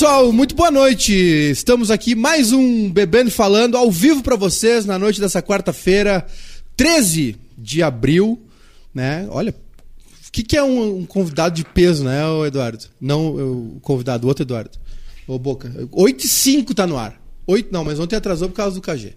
pessoal, muito boa noite. Estamos aqui mais um Bebendo Falando ao vivo para vocês na noite dessa quarta-feira, 13 de abril, né? Olha, o que, que, é um, um, convidado de peso, né, Eduardo? Não o convidado, o outro Eduardo. Ô, Boca. 8 e 5 tá no ar. 8 não, mas ontem atrasou por causa do KG.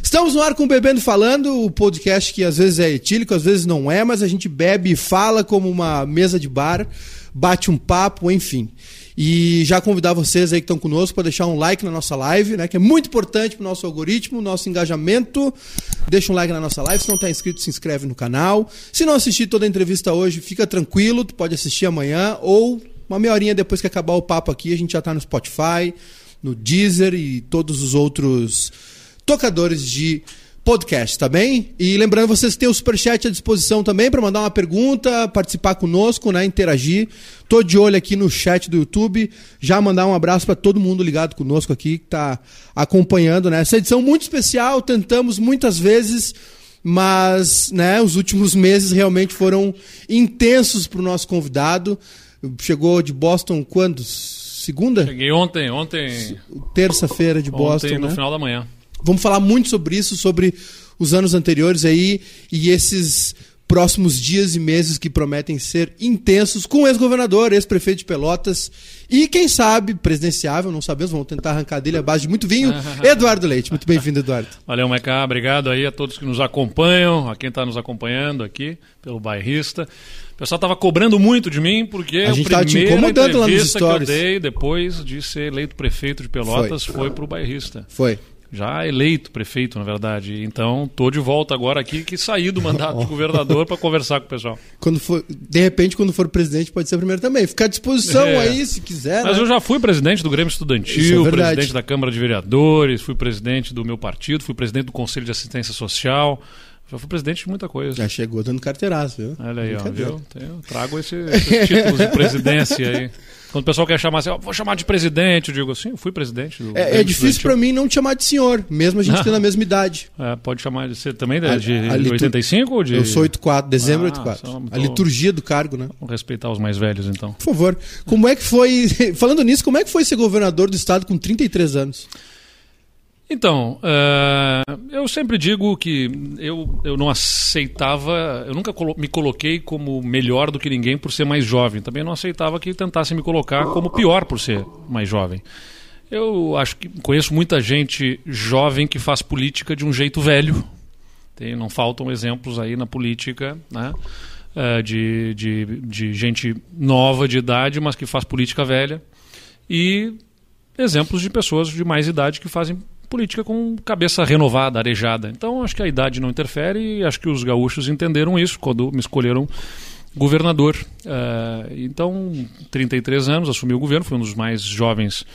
Estamos no ar com o Bebendo Falando, o podcast que às vezes é etílico, às vezes não é, mas a gente bebe e fala como uma mesa de bar, bate um papo, enfim. E já convidar vocês aí que estão conosco para deixar um like na nossa live, né? Que é muito importante para o nosso algoritmo, nosso engajamento. Deixa um like na nossa live. Se não está inscrito, se inscreve no canal. Se não assistir toda a entrevista hoje, fica tranquilo, tu pode assistir amanhã ou uma meia horinha depois que acabar o papo aqui, a gente já está no Spotify, no Deezer e todos os outros tocadores de podcast, tá bem? E lembrando, vocês têm o Superchat à disposição também para mandar uma pergunta, participar conosco, né? Interagir. Tô de olho aqui no chat do YouTube. Já mandar um abraço para todo mundo ligado conosco aqui, que tá acompanhando, né? Essa edição muito especial, tentamos muitas vezes, mas, né, os últimos meses realmente foram intensos para o nosso convidado. Chegou de Boston quando? Segunda? Cheguei ontem, ontem. Terça-feira de Boston. Ontem, no né? final da manhã. Vamos falar muito sobre isso, sobre os anos anteriores aí e esses próximos dias e meses que prometem ser intensos com o ex-governador, ex-prefeito de Pelotas e, quem sabe, presidenciável, não sabemos, vamos tentar arrancar dele a base de muito vinho, Eduardo Leite. Muito bem-vindo, Eduardo. Valeu, Mecá, obrigado aí a todos que nos acompanham, a quem está nos acompanhando aqui pelo bairrista. O pessoal estava cobrando muito de mim, porque a gente estava te incomodando lá nos stories. que eu dei depois de ser eleito prefeito de Pelotas foi, foi para o bairrista. Foi já eleito prefeito, na verdade. Então, tô de volta agora aqui que saí do mandato de governador para conversar com o pessoal. Quando for, de repente, quando for presidente, pode ser primeiro também. Ficar à disposição é. aí, se quiser. Mas né? eu já fui presidente do Grêmio Estudantil, é presidente da Câmara de Vereadores, fui presidente do meu partido, fui presidente do Conselho de Assistência Social. Já fui presidente de muita coisa. Já chegou dando carteiraço, viu? Olha aí, ó, viu? Trago esse, esses títulos de presidência aí. Quando o pessoal quer chamar assim, oh, vou chamar de presidente, eu digo assim, eu fui presidente. Do, é, é difícil para mim não te chamar de senhor, mesmo a gente tendo a mesma idade. É, pode chamar de você também, de, de, a, de 85 ou de... Eu sou 84, dezembro ah, 84. A liturgia do cargo, né? Vamos respeitar os mais velhos, então. Por favor. Como é que foi, falando nisso, como é que foi ser governador do estado com 33 anos? Então, uh, eu sempre digo que eu, eu não aceitava, eu nunca colo me coloquei como melhor do que ninguém por ser mais jovem. Também não aceitava que tentassem me colocar como pior por ser mais jovem. Eu acho que conheço muita gente jovem que faz política de um jeito velho. Tem, não faltam exemplos aí na política, né? Uh, de, de, de gente nova de idade, mas que faz política velha. E exemplos de pessoas de mais idade que fazem política com cabeça renovada, arejada. Então acho que a idade não interfere e acho que os gaúchos entenderam isso quando me escolheram governador. Uh, então, 33 anos, assumi o governo, fui um dos mais jovens.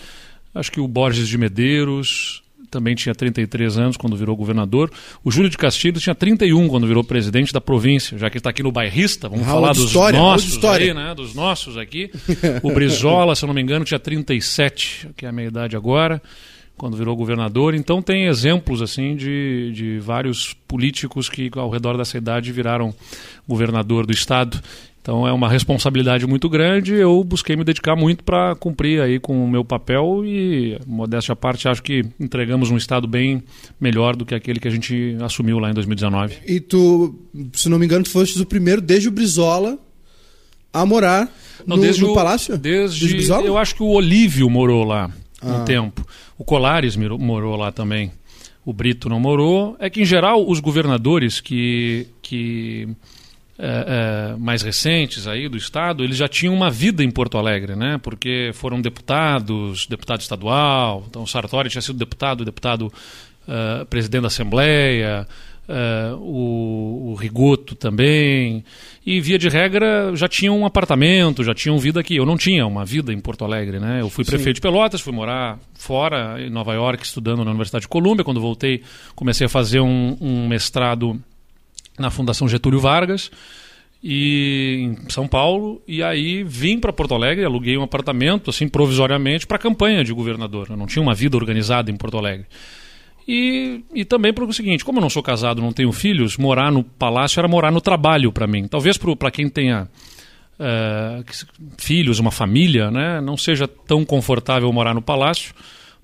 Acho que o Borges de Medeiros também tinha 33 anos quando virou governador. O Júlio de Castilho tinha 31 quando virou presidente da província. Já que está aqui no bairrista, vamos falar dos história, nossos aí, né? Dos nossos aqui. O Brizola, se eu não me engano, tinha 37, que é a minha idade agora quando virou governador. Então tem exemplos assim de, de vários políticos que ao redor dessa idade viraram governador do estado. Então é uma responsabilidade muito grande. Eu busquei me dedicar muito para cumprir aí com o meu papel e, modéstia à parte, acho que entregamos um estado bem melhor do que aquele que a gente assumiu lá em 2019. E tu, se não me engano, tu foste o primeiro desde o Brizola a morar não, no, desde no o, palácio? Desde, desde eu acho que o Olívio morou lá um tempo. O Colares morou lá também. O Brito não morou. É que, em geral, os governadores que, que é, é, mais recentes aí do Estado, eles já tinham uma vida em Porto Alegre, né? Porque foram deputados, deputado estadual. Então, Sartori tinha sido deputado, deputado uh, presidente da Assembleia. Uh, o, o, Rigoto também. E, via de regra, já tinham um apartamento, já tinham vida aqui. Eu não tinha uma vida em Porto Alegre, né? Eu fui prefeito Sim. de Pelotas, fui morar fora, em Nova York, estudando na Universidade de Colômbia. Quando voltei, comecei a fazer um, um mestrado na Fundação Getúlio Vargas e em São Paulo e aí vim para Porto Alegre aluguei um apartamento assim provisoriamente para a campanha de governador eu não tinha uma vida organizada em Porto Alegre e, e também para o seguinte, como eu não sou casado, não tenho filhos, morar no palácio era morar no trabalho para mim. Talvez para quem tenha uh, filhos, uma família, né, não seja tão confortável morar no palácio,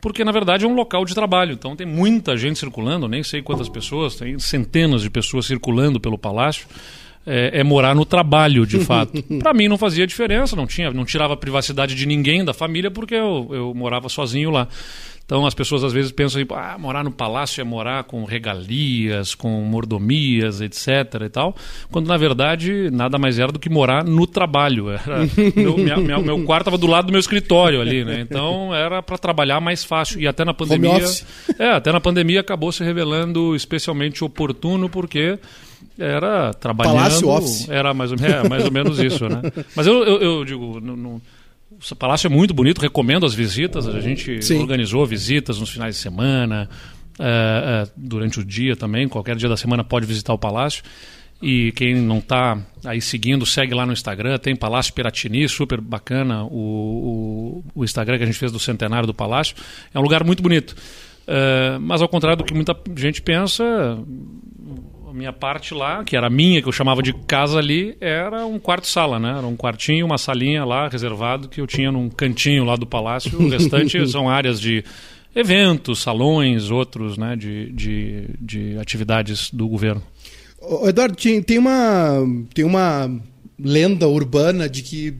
porque na verdade é um local de trabalho. Então tem muita gente circulando, nem sei quantas pessoas, tem centenas de pessoas circulando pelo palácio. É, é, morar no trabalho, de fato. Para mim não fazia diferença, não tinha, não tirava a privacidade de ninguém da família porque eu, eu morava sozinho lá. Então as pessoas às vezes pensam, ah, morar no palácio é morar com regalias, com mordomias, etc. e tal, quando na verdade nada mais era do que morar no trabalho. Era, meu, minha, minha, meu quarto estava do lado do meu escritório ali, né? Então era para trabalhar mais fácil. E até na pandemia. É, até na pandemia acabou se revelando especialmente oportuno, porque era trabalhando. Palácio Office. Era mais ou, é, mais ou menos isso, né? Mas eu, eu, eu digo, não, não o palácio é muito bonito, recomendo as visitas. A gente Sim. organizou visitas nos finais de semana, uh, uh, durante o dia também. Qualquer dia da semana pode visitar o palácio. E quem não está aí seguindo, segue lá no Instagram. Tem Palácio Piratini, super bacana o, o, o, Instagram que a gente fez do centenário do palácio. É um lugar muito bonito. Uh, mas ao contrário do que muita gente pensa, minha parte lá, que era minha, que eu chamava de casa ali, era um quarto-sala, né? Era um quartinho, uma salinha lá reservado que eu tinha num cantinho lá do palácio. O restante são áreas de eventos, salões, outros, né? De, de, de atividades do governo. Eduardo, tem uma, tem uma lenda urbana de que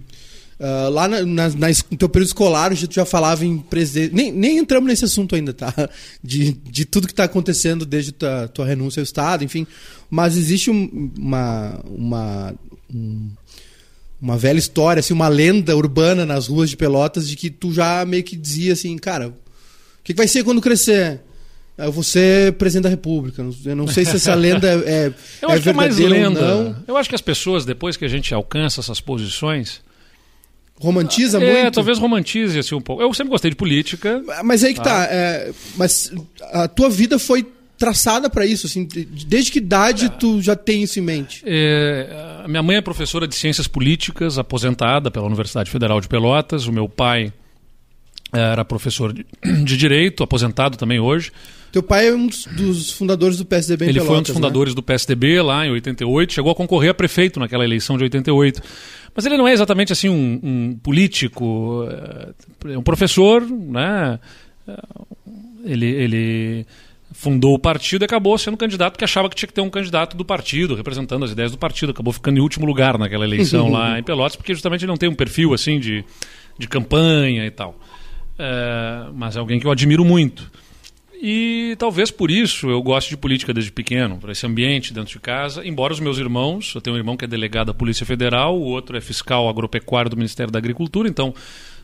Uh, lá na, na, na, no teu período escolar, tu já falava em presidente. Nem, nem entramos nesse assunto ainda, tá? De, de tudo que está acontecendo desde tua, tua renúncia ao Estado, enfim. Mas existe um, uma, uma, um, uma velha história, assim, uma lenda urbana nas ruas de Pelotas de que tu já meio que dizia assim, cara, o que, que vai ser quando crescer? Eu vou ser presidente da República. Eu não sei se essa lenda é, eu é acho verdadeira que é mais lenda. ou não. Eu acho que as pessoas, depois que a gente alcança essas posições Romantiza é, muito? É, talvez romantize assim, um pouco. Eu sempre gostei de política. Mas aí que tá. tá é, mas a tua vida foi traçada para isso, assim, desde que idade tu já tem isso em mente? É, minha mãe é professora de ciências políticas, aposentada pela Universidade Federal de Pelotas. O meu pai era professor de, de direito, aposentado também hoje. Teu pai é um dos fundadores do PSDB em Ele Pelotas, foi um dos né? fundadores né? do PSDB lá em 88, chegou a concorrer a prefeito naquela eleição de 88. Mas ele não é exatamente assim um, um político, é um professor, né? Ele, ele fundou o partido e acabou sendo candidato porque achava que tinha que ter um candidato do partido, representando as ideias do partido. Acabou ficando em último lugar naquela eleição lá em Pelotas, porque justamente ele não tem um perfil assim de, de campanha e tal. É, mas é alguém que eu admiro muito. E talvez por isso eu gosto de política desde pequeno, por esse ambiente dentro de casa. Embora os meus irmãos, eu tenho um irmão que é delegado da Polícia Federal, o outro é fiscal agropecuário do Ministério da Agricultura, então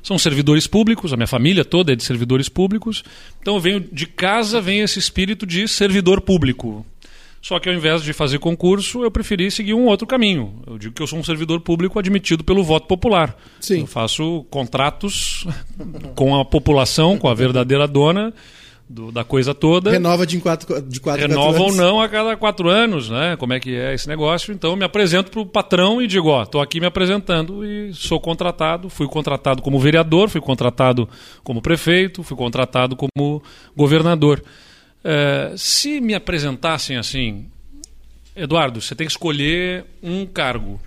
são servidores públicos, a minha família toda é de servidores públicos. Então eu venho de casa, vem esse espírito de servidor público. Só que ao invés de fazer concurso, eu preferi seguir um outro caminho. Eu digo que eu sou um servidor público admitido pelo voto popular. Sim. Eu faço contratos com a população, com a verdadeira dona do, da coisa toda. Renova de quatro, de quatro Renova quatro ou não a cada quatro anos, né? Como é que é esse negócio? Então eu me apresento para o patrão e digo, ó, estou aqui me apresentando e sou contratado. Fui contratado como vereador, fui contratado como prefeito, fui contratado como governador. É, se me apresentassem assim, Eduardo, você tem que escolher um cargo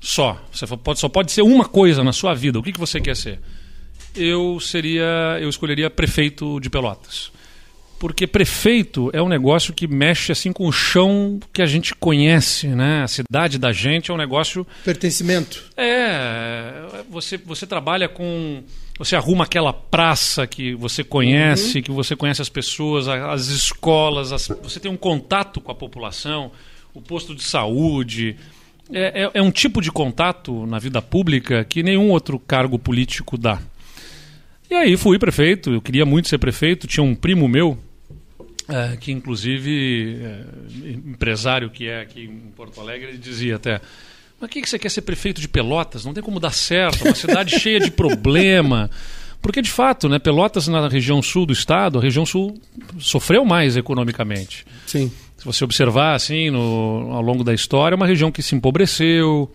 só. Você pode, só pode ser uma coisa na sua vida. O que, que você quer ser? Eu seria, eu escolheria prefeito de Pelotas. Porque prefeito é um negócio que mexe assim com o chão que a gente conhece, né? A cidade da gente é um negócio pertencimento. É, você você trabalha com você arruma aquela praça que você conhece, uhum. que você conhece as pessoas, as escolas, as, você tem um contato com a população, o posto de saúde. É, é, é um tipo de contato na vida pública que nenhum outro cargo político dá. E aí fui prefeito, eu queria muito ser prefeito, tinha um primo meu, é, que inclusive, é, empresário que é aqui em Porto Alegre, ele dizia até, mas o que, que você quer ser prefeito de Pelotas? Não tem como dar certo, uma cidade cheia de problema. Porque, de fato, né, Pelotas, na região sul do estado, a região sul sofreu mais economicamente. Sim. Se você observar, assim, no, ao longo da história, é uma região que se empobreceu,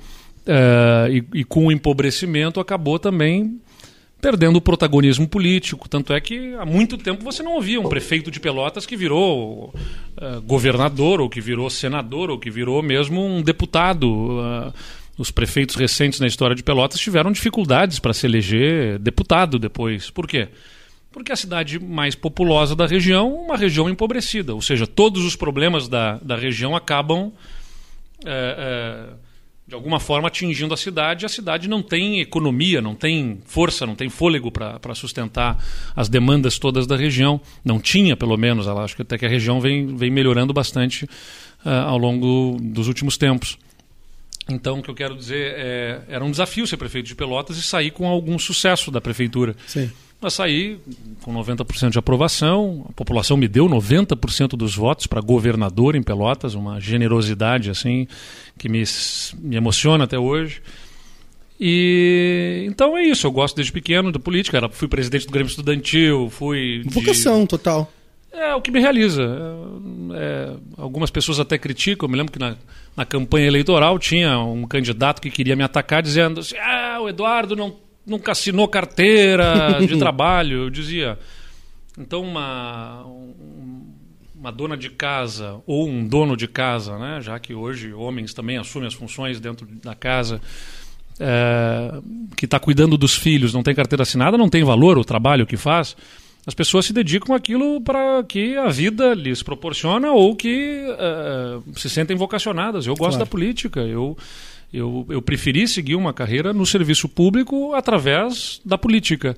uh, e, e, com o empobrecimento acabou também perdendo o protagonismo político. Tanto é que há muito tempo você não ouvia um prefeito de Pelotas que virou uh, governador, ou que virou senador, ou que virou mesmo um deputado. Uh, os prefeitos recentes na história de Pelotas tiveram dificuldades para se eleger deputado depois. Por quê? Porque a cidade mais populosa da região, uma região empobrecida. Ou seja, todos os problemas da, da região acabam, é, de alguma forma, atingindo a cidade. A cidade não tem economia, não tem força, não tem fôlego para sustentar as demandas todas da região. Não tinha, pelo menos. Ela, acho que até que a região vem, vem melhorando bastante uh, ao longo dos últimos tempos. Então, o que eu quero dizer é, era um desafio ser prefeito de Pelotas e sair com algum sucesso da prefeitura. Sim. Mas saí com 90% de aprovação, a população me deu 90% dos votos para governador em Pelotas, uma generosidade assim que me, me emociona até hoje. E então é isso, eu gosto desde pequeno da política, era, fui presidente do Grêmio Estudantil, fui vocação de... total. É o que me realiza. É, algumas pessoas até criticam. Eu me lembro que na, na campanha eleitoral tinha um candidato que queria me atacar dizendo assim, ah, o Eduardo não, nunca assinou carteira de trabalho. Eu dizia. Então, uma, uma dona de casa ou um dono de casa, né, já que hoje homens também assumem as funções dentro da casa, é, que está cuidando dos filhos, não tem carteira assinada, não tem valor o trabalho que faz. As pessoas se dedicam àquilo para que a vida lhes proporciona ou que uh, se sentem vocacionadas. Eu gosto claro. da política. Eu, eu, eu preferi seguir uma carreira no serviço público através da política.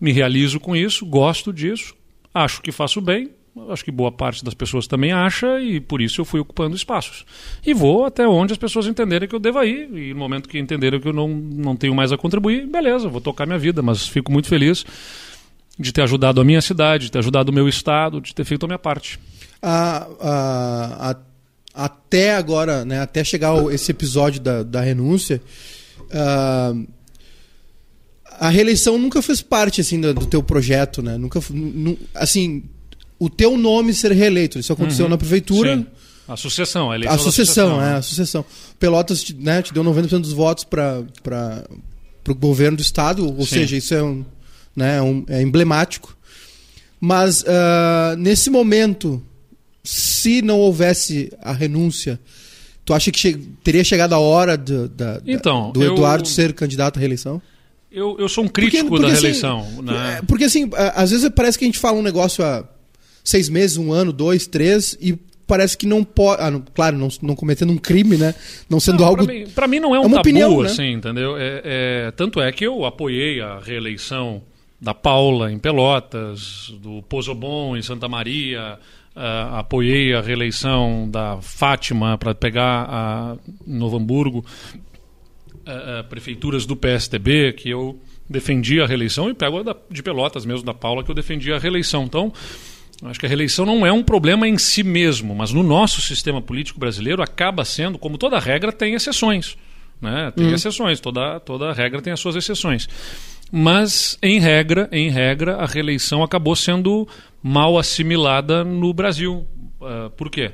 Me realizo com isso, gosto disso, acho que faço bem, acho que boa parte das pessoas também acha e por isso eu fui ocupando espaços. E vou até onde as pessoas entenderem que eu devo ir e no momento que entenderem que eu não, não tenho mais a contribuir, beleza, vou tocar minha vida, mas fico muito feliz de ter ajudado a minha cidade, de ter ajudado o meu estado, de ter feito a minha parte. A, a, a, até agora, né, até chegar esse episódio da, da renúncia, uh, a reeleição nunca fez parte assim do, do teu projeto, né? Nunca, assim, o teu nome ser reeleito, isso aconteceu uhum. na prefeitura. Sim. A sucessão, a eleição. A sucessão, sucessão é, né? a sucessão. Pelotas né, te deu 90% dos votos para o governo do estado, ou Sim. seja, isso é um né? É, um, é emblemático. Mas uh, nesse momento, se não houvesse a renúncia, tu acha que che teria chegado a hora do, da, então, do Eduardo eu... ser candidato à reeleição? Eu, eu sou um crítico porque, porque, da assim, reeleição. Né? É, porque assim, às vezes parece que a gente fala um negócio há seis meses, um ano, dois, três, e parece que não pode. Ah, não, claro, não, não cometendo um crime, né? Não sendo não, algo. Para mim, mim, não é um é tabu, opinião, né? assim, entendeu? É, é, tanto é que eu apoiei a reeleição da Paula em Pelotas, do Pozobon em Santa Maria, uh, apoiei a reeleição da Fátima para pegar a Novo Hamburgo, uh, prefeituras do PSTB, que eu defendi a reeleição, e pego a da, de Pelotas mesmo, da Paula, que eu defendi a reeleição. Então, acho que a reeleição não é um problema em si mesmo, mas no nosso sistema político brasileiro acaba sendo, como toda regra, tem exceções. Né? Tem hum. exceções, toda, toda regra tem as suas exceções. Mas, em regra, em regra, a reeleição acabou sendo mal assimilada no Brasil. Uh, por quê?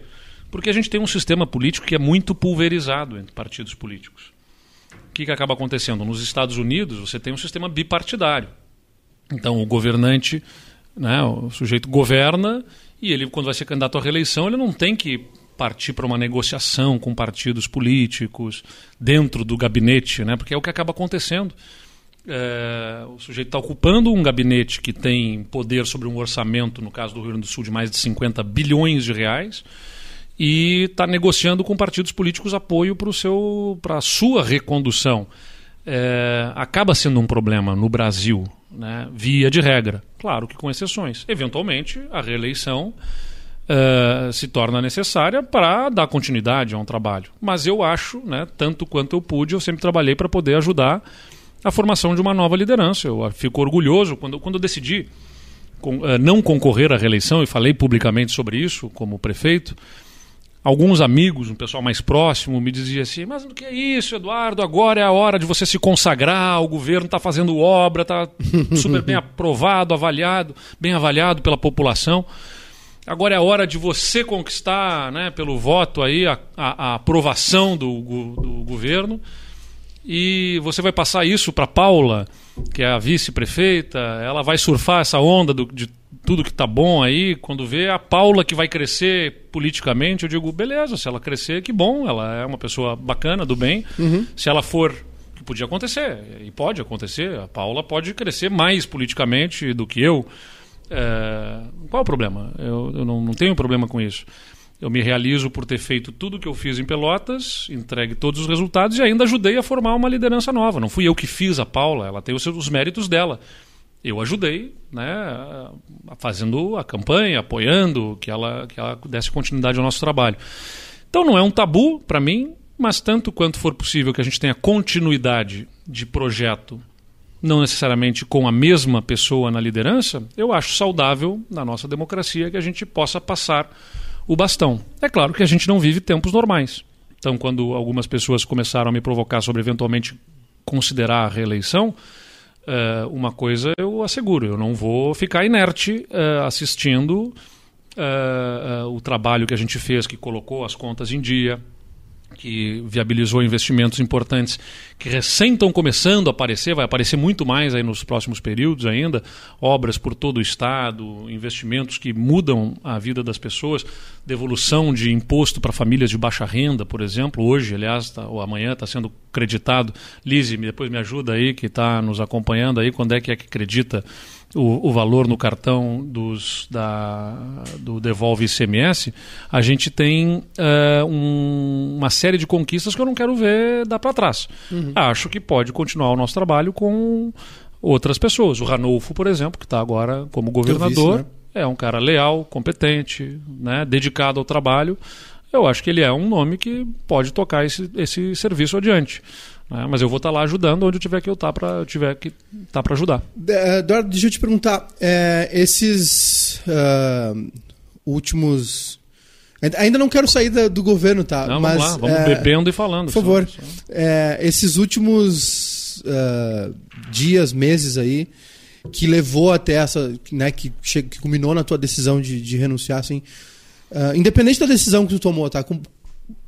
Porque a gente tem um sistema político que é muito pulverizado entre partidos políticos. O que, que acaba acontecendo? Nos Estados Unidos, você tem um sistema bipartidário. Então, o governante, né, o sujeito governa e ele, quando vai ser candidato à reeleição, ele não tem que partir para uma negociação com partidos políticos dentro do gabinete, né, porque é o que acaba acontecendo é, o sujeito está ocupando um gabinete que tem poder sobre um orçamento, no caso do Rio Grande do Sul, de mais de 50 bilhões de reais, e está negociando com partidos políticos apoio para a sua recondução. É, acaba sendo um problema no Brasil, né, via de regra. Claro que com exceções. Eventualmente, a reeleição Uh, se torna necessária para dar continuidade a um trabalho. Mas eu acho, né, tanto quanto eu pude, eu sempre trabalhei para poder ajudar a formação de uma nova liderança. Eu fico orgulhoso quando, quando eu decidi com, uh, não concorrer à reeleição e falei publicamente sobre isso como prefeito. Alguns amigos, um pessoal mais próximo, me dizia assim: Mas o que é isso, Eduardo? Agora é a hora de você se consagrar. O governo está fazendo obra, está super bem aprovado, avaliado, bem avaliado pela população. Agora é a hora de você conquistar, né, pelo voto aí, a, a, a aprovação do, do governo e você vai passar isso para Paula, que é a vice-prefeita, ela vai surfar essa onda do, de tudo que tá bom aí, quando vê a Paula que vai crescer politicamente, eu digo, beleza, se ela crescer, que bom, ela é uma pessoa bacana, do bem. Uhum. Se ela for, que podia acontecer, e pode acontecer, a Paula pode crescer mais politicamente do que eu. É, qual é o problema? Eu, eu não, não tenho problema com isso. Eu me realizo por ter feito tudo o que eu fiz em Pelotas, entregue todos os resultados e ainda ajudei a formar uma liderança nova. Não fui eu que fiz a Paula, ela tem os, seus, os méritos dela. Eu ajudei, né, fazendo a campanha, apoiando que ela, que ela desse continuidade ao nosso trabalho. Então não é um tabu para mim, mas tanto quanto for possível que a gente tenha continuidade de projeto, não necessariamente com a mesma pessoa na liderança, eu acho saudável na nossa democracia que a gente possa passar o bastão. É claro que a gente não vive tempos normais. Então, quando algumas pessoas começaram a me provocar sobre eventualmente considerar a reeleição, uh, uma coisa eu asseguro: eu não vou ficar inerte uh, assistindo uh, o trabalho que a gente fez, que colocou as contas em dia, que viabilizou investimentos importantes que recém estão começando a aparecer, vai aparecer muito mais aí nos próximos períodos ainda, obras por todo o estado, investimentos que mudam a vida das pessoas, devolução de imposto para famílias de baixa renda, por exemplo, hoje, aliás, tá, ou amanhã está sendo creditado. Lise, depois me ajuda aí, que está nos acompanhando aí, quando é que é que acredita o, o valor no cartão dos, da, do Devolve ICMS, a gente tem uh, um, uma série de conquistas que eu não quero ver dar para trás. Uhum. Acho que pode continuar o nosso trabalho com outras pessoas. O Ranolfo, por exemplo, que está agora como governador, vice, né? é um cara leal, competente, né, dedicado ao trabalho. Eu acho que ele é um nome que pode tocar esse, esse serviço adiante. Né? Mas eu vou estar tá lá ajudando onde eu tiver que eu estar tá para tiver que tá para ajudar. Eh, Eduardo, deixa eu te perguntar, é, esses uh, últimos Ainda não quero sair do governo, tá? Não, Mas, vamos lá, vamos é, bebendo e falando. Por favor. Só, só. É, esses últimos uh, dias, meses aí, que levou até essa. Né, que, que culminou na tua decisão de, de renunciar, assim. Uh, independente da decisão que tu tomou, tá? Como,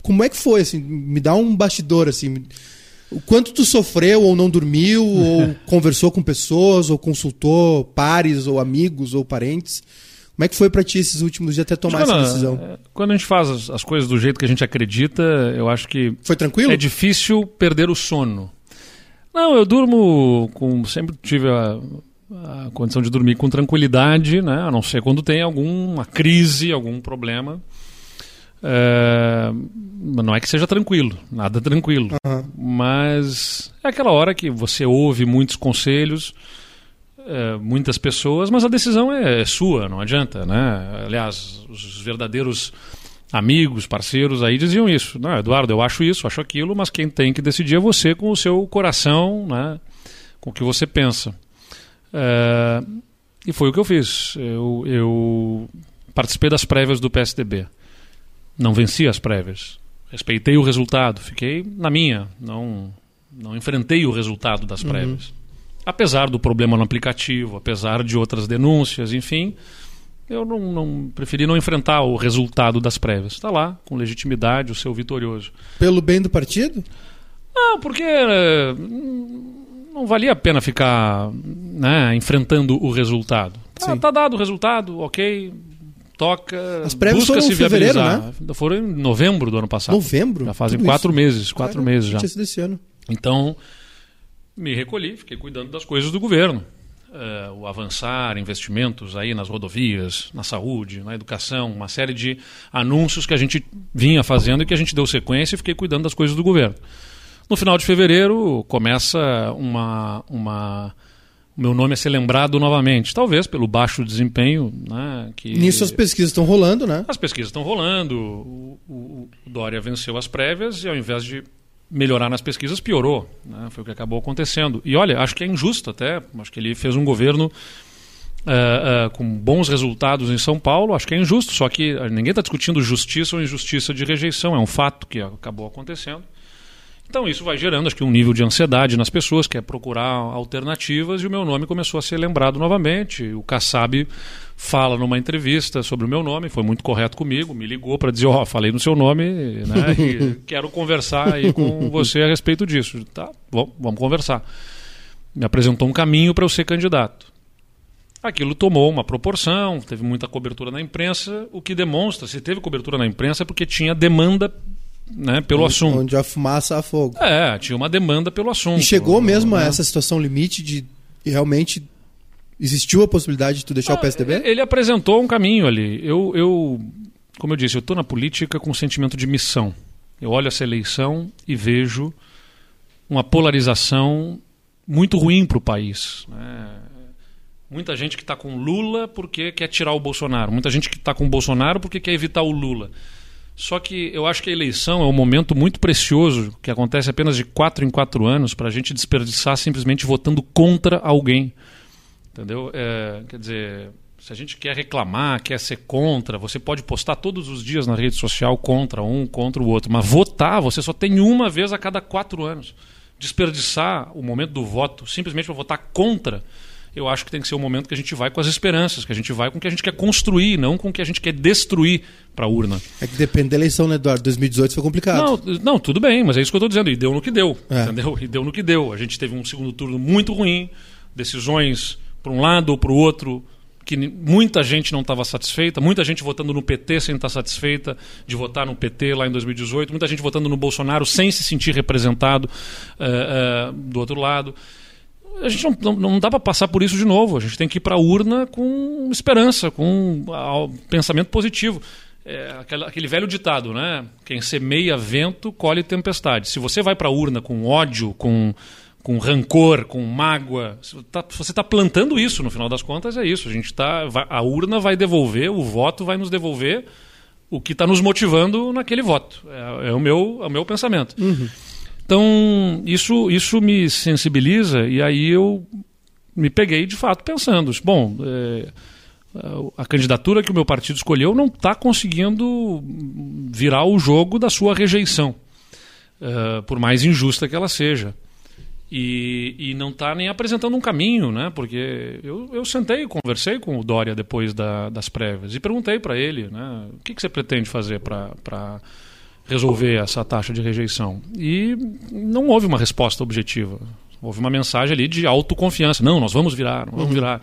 como é que foi, assim? Me dá um bastidor, assim. O quanto tu sofreu ou não dormiu, ou conversou com pessoas, ou consultou pares, ou amigos, ou parentes. Como é que foi para ti esses últimos dias até tomar essa decisão? É, quando a gente faz as, as, coisas do jeito que a gente acredita, eu acho que. Foi tranquilo? É difícil perder o sono. Não, eu durmo com. Sempre tive a, a condição de dormir com tranquilidade, né? a não ser quando tem alguma crise, algum problema. É, não é que seja tranquilo, nada tranquilo. Uhum. Mas é aquela hora que você ouve muitos conselhos, é, muitas pessoas, mas a decisão é, é, sua, não adianta, né? Aliás, os verdadeiros amigos, parceiros aí diziam isso. Não, Eduardo, eu acho isso, acho aquilo, mas quem tem que decidir é você com o seu coração, né? Com o que você pensa. É, e foi o que eu fiz. Eu, eu participei das prévias do PSDB não venci as prévias. Respeitei o resultado, fiquei na minha, não, não enfrentei o resultado das uhum. prévias. Uhum. Apesar do problema no aplicativo, apesar de outras denúncias, enfim, eu não, não preferi não enfrentar o resultado das prévias. Está lá, com legitimidade, o seu vitorioso. Pelo bem do partido? Não, porque eh, não valia a pena ficar né, enfrentando o resultado. Tá, tá dado o resultado, ok, toca. As prévias busca foram se fevereiro, né? Foram em novembro do ano passado. Novembro? Já fazem quatro isso. meses, quatro Cara, meses já. Tinha sido esse ano. Então, me recolhi, fiquei cuidando das coisas do governo. Uh, o avançar, investimentos aí nas rodovias, na saúde, na educação, uma série de anúncios que a gente vinha fazendo e que a gente deu sequência e fiquei cuidando das coisas do governo. No final de fevereiro começa uma, uma meu nome a ser lembrado novamente. Talvez pelo baixo desempenho. Né, que... Nisso as pesquisas estão rolando, né? As pesquisas estão rolando. O, o, o, Dória venceu as prévias e ao invés de melhorar nas pesquisas, piorou. Né? Foi o que acabou acontecendo. E olha, acho que é injusto até. Acho que ele fez um governo. Uh, uh, com bons resultados em São Paulo, acho que é injusto, só que ninguém está discutindo justiça ou injustiça de rejeição, é um fato que acabou acontecendo. Então isso vai gerando, acho que, um nível de ansiedade nas pessoas, que é procurar alternativas, e o meu nome começou a ser lembrado novamente. O Kassab fala numa entrevista sobre o meu nome, foi muito correto comigo, me ligou para dizer, ó, oh, falei no seu nome, né, e quero conversar aí com você a respeito disso. Tá, vamos, vamos conversar. Me apresentou um caminho para eu ser candidato. aquilo tomou uma proporção, teve muita cobertura na imprensa, o que demonstra, se teve cobertura na imprensa é porque tinha demanda né, pelo onde, assunto. Onde a fumaça a fogo. É, tinha uma demanda pelo assunto. E chegou mesmo né? a essa situação limite de realmente existiu a possibilidade de tu deixar ah, o PSDB? Ele apresentou um caminho ali. Eu, eu como eu disse, eu estou na política com um sentimento de missão. Eu olho essa eleição e vejo uma polarização muito ruim para o país. Né? Muita gente que está com Lula porque quer tirar o Bolsonaro. Muita gente que está com o Bolsonaro porque quer evitar o Lula. Só que eu acho que a eleição é um momento muito precioso, que acontece apenas de quatro em quatro anos, para a gente desperdiçar simplesmente votando contra alguém. Entendeu? É, quer dizer, se a gente quer reclamar, quer ser contra, você pode postar todos os dias na rede social contra um, contra o outro. Mas votar, você só tem uma vez a cada quatro anos. Desperdiçar o momento do voto simplesmente para votar contra, eu acho que tem que ser o momento que a gente vai com as esperanças, que a gente vai com o que a gente quer construir, não com o que a gente quer destruir para a urna. É que depende da eleição, né, Eduardo? 2018 foi complicado. Não, não, tudo bem, mas é isso que eu estou dizendo. E deu no que deu. É. Entendeu? E deu no que deu. A gente teve um segundo turno muito ruim, decisões para um lado ou para o outro que muita gente não estava satisfeita, muita gente votando no PT sem estar satisfeita de votar no PT lá em 2018, muita gente votando no Bolsonaro sem se sentir representado uh, uh, do outro lado. A gente não, não, não dá para passar por isso de novo. A gente tem que ir para a urna com esperança, com uh, pensamento positivo. É, aquele, aquele, velho ditado, né? Quem semeia vento colhe tempestade. Se você vai para a urna com ódio, com com rancor, com mágoa. Tá, você está plantando isso, no final das contas, é isso. A, gente tá, a urna vai devolver, o voto vai nos devolver o que está nos motivando naquele voto. É, é, o, meu, é o meu pensamento. Uhum. Então, isso, isso me sensibiliza e aí eu me peguei, de fato, pensando. Bom, é, a candidatura que o meu partido escolheu não está conseguindo virar o jogo da sua rejeição, uh, por mais injusta que ela seja. E, e não está nem apresentando um caminho, né? Porque eu, eu sentei e conversei com o Dória depois da, das prévias e perguntei para ele, né? O que, que você pretende fazer para resolver essa taxa de rejeição? E não houve uma resposta objetiva. Houve uma mensagem ali de autoconfiança. Não, nós vamos virar, nós vamos virar.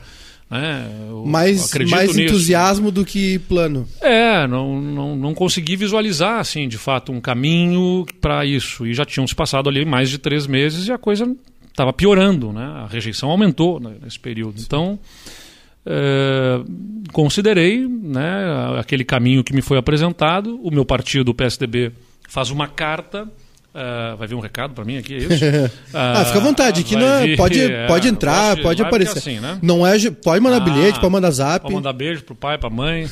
Né? mais mais nisso. entusiasmo do que plano. É, não, não, não consegui visualizar, assim, de fato, um caminho para isso. E já tinham se passado ali mais de três meses e a coisa estava piorando, né? A rejeição aumentou né, nesse período. Então, é, considerei né, aquele caminho que me foi apresentado. O meu partido, o PSDB, faz uma carta Uh, vai vir um recado para mim aqui, é isso? Uh, ah, fica à vontade, aqui não, vir, pode, é, pode entrar, pode, pode aparecer. Assim, né? Não é, pode mandar ah, bilhete, pode mandar zap. Pode mandar beijo pro pai, pra mãe.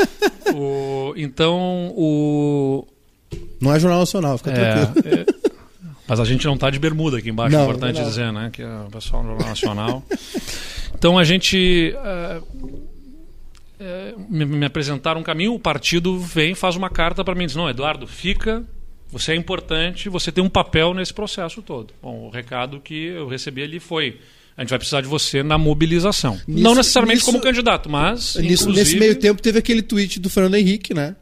o, então, o. Não é Jornal Nacional, fica é, tranquilo. É, mas a gente não está de bermuda aqui embaixo, não, é importante não. dizer, né? Que é o pessoal do Jornal Nacional. então a gente. Uh, me, me apresentaram um caminho, o partido vem, faz uma carta para mim diz: Não, Eduardo, fica você é importante, você tem um papel nesse processo todo. Bom, o recado que eu recebi ali foi: a gente vai precisar de você na mobilização. Nisso, Não necessariamente nisso, como candidato, mas. Nisso. Nesse meio tempo teve aquele tweet do Fernando Henrique, né?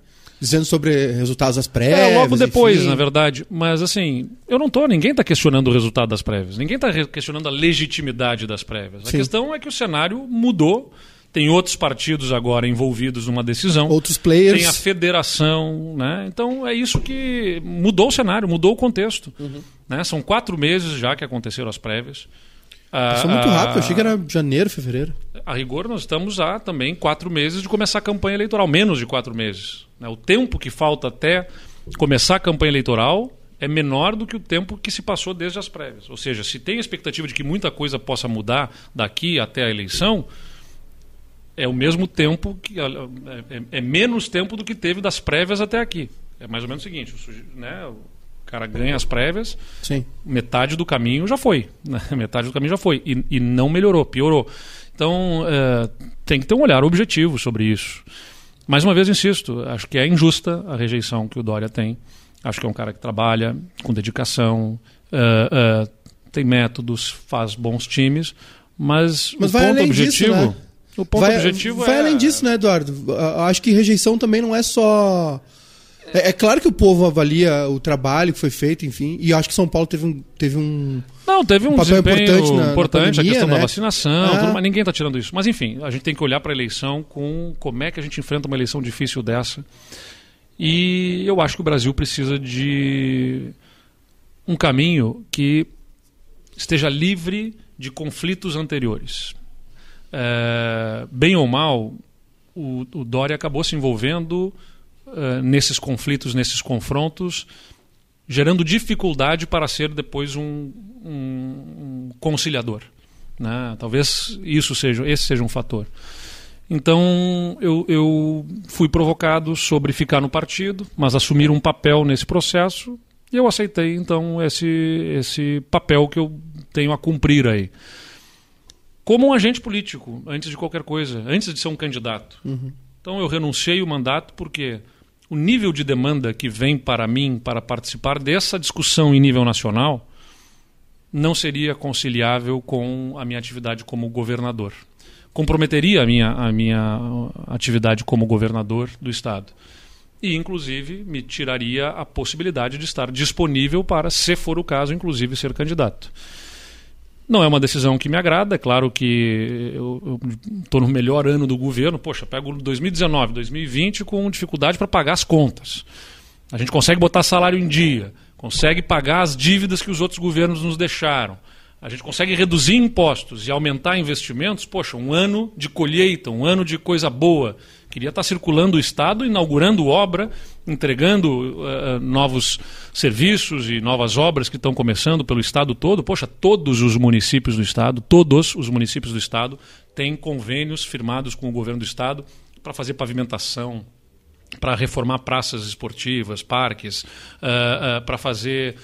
Dizendo sobre resultados das prévias. É, logo depois, enfim. na verdade. Mas assim, eu não tô, ninguém está questionando o resultado das prévias. Ninguém está questionando a legitimidade das prévias. A Sim. questão é que o cenário mudou tem outros partidos agora envolvidos numa decisão. Outros players. Tem a federação, né? Então é isso que mudou o cenário, mudou o contexto. Uhum. Né? São quatro meses já que aconteceram as prévias. Passou muito rápido, eu achei que era janeiro, fevereiro. A rigor, nós estamos há também quatro meses de começar a campanha eleitoral, menos de quatro meses. Né? O tempo que falta até começar a campanha eleitoral é menor do que o tempo que se passou desde as prévias. Ou seja, se tem a expectativa de que muita coisa possa mudar daqui até a eleição, é o mesmo tempo que é, é, é, menos tempo do que teve das prévias até aqui. É mais ou menos o seguinte, o, né, cara ganha as prévias, Sim. metade do caminho já foi, né, metade do caminho já foi e, e não melhorou, piorou. Então é, tem que ter um olhar objetivo sobre isso. Mais uma vez insisto, acho que é injusta a rejeição que o Dória tem. Acho que é um cara que trabalha com dedicação, uh, uh, tem métodos, faz bons times, mas, mas o ponto objetivo disso, né? O ponto vai, objetivo vai é... além disso, né, Eduardo? Acho que rejeição também não é só É, é, claro que o povo avalia o trabalho que foi feito, enfim, e acho que São Paulo teve um, teve um não teve um, um papel importante, na, importante na pandemia, a questão né? da vacinação, ah. tudo, mas ninguém está tirando isso. Mas enfim, a gente tem que olhar para a eleição com como é que a gente enfrenta uma eleição difícil dessa. E eu acho que o Brasil precisa de um caminho que esteja livre de conflitos anteriores. É, bem ou mal, o, o Dória acabou se envolvendo uh, nesses conflitos, nesses confrontos, gerando dificuldade para ser depois um, um, um conciliador. Né? Talvez isso seja, esse seja um fator. Então eu, eu fui provocado sobre ficar no partido, mas assumir um papel nesse processo e eu aceitei então esse, esse papel que eu tenho a cumprir aí como um agente político, antes de qualquer coisa, antes de ser um candidato. Uhum. Então eu renunciei o mandato porque o nível de demanda que vem para mim para participar dessa discussão em nível nacional não seria conciliável com a minha atividade como governador. Comprometeria a minha, a minha atividade como governador do Estado. E, inclusive, me tiraria a possibilidade de estar disponível para, se for o caso, inclusive ser candidato. Não é uma decisão que me agrada, é claro que eu estou no melhor ano do governo, poxa, pego 2019, 2020 com dificuldade para pagar as contas. A gente consegue botar salário em dia, consegue pagar as dívidas que os outros governos nos deixaram. A gente consegue reduzir impostos e aumentar investimentos, poxa, um ano de colheita, um ano de coisa boa. Queria estar circulando o Estado, inaugurando obra, entregando uh, novos serviços e novas obras que estão começando pelo Estado todo. Poxa, todos os municípios do Estado, todos os municípios do Estado têm convênios firmados com o governo do Estado para fazer pavimentação, para reformar praças esportivas, parques, uh, uh, para fazer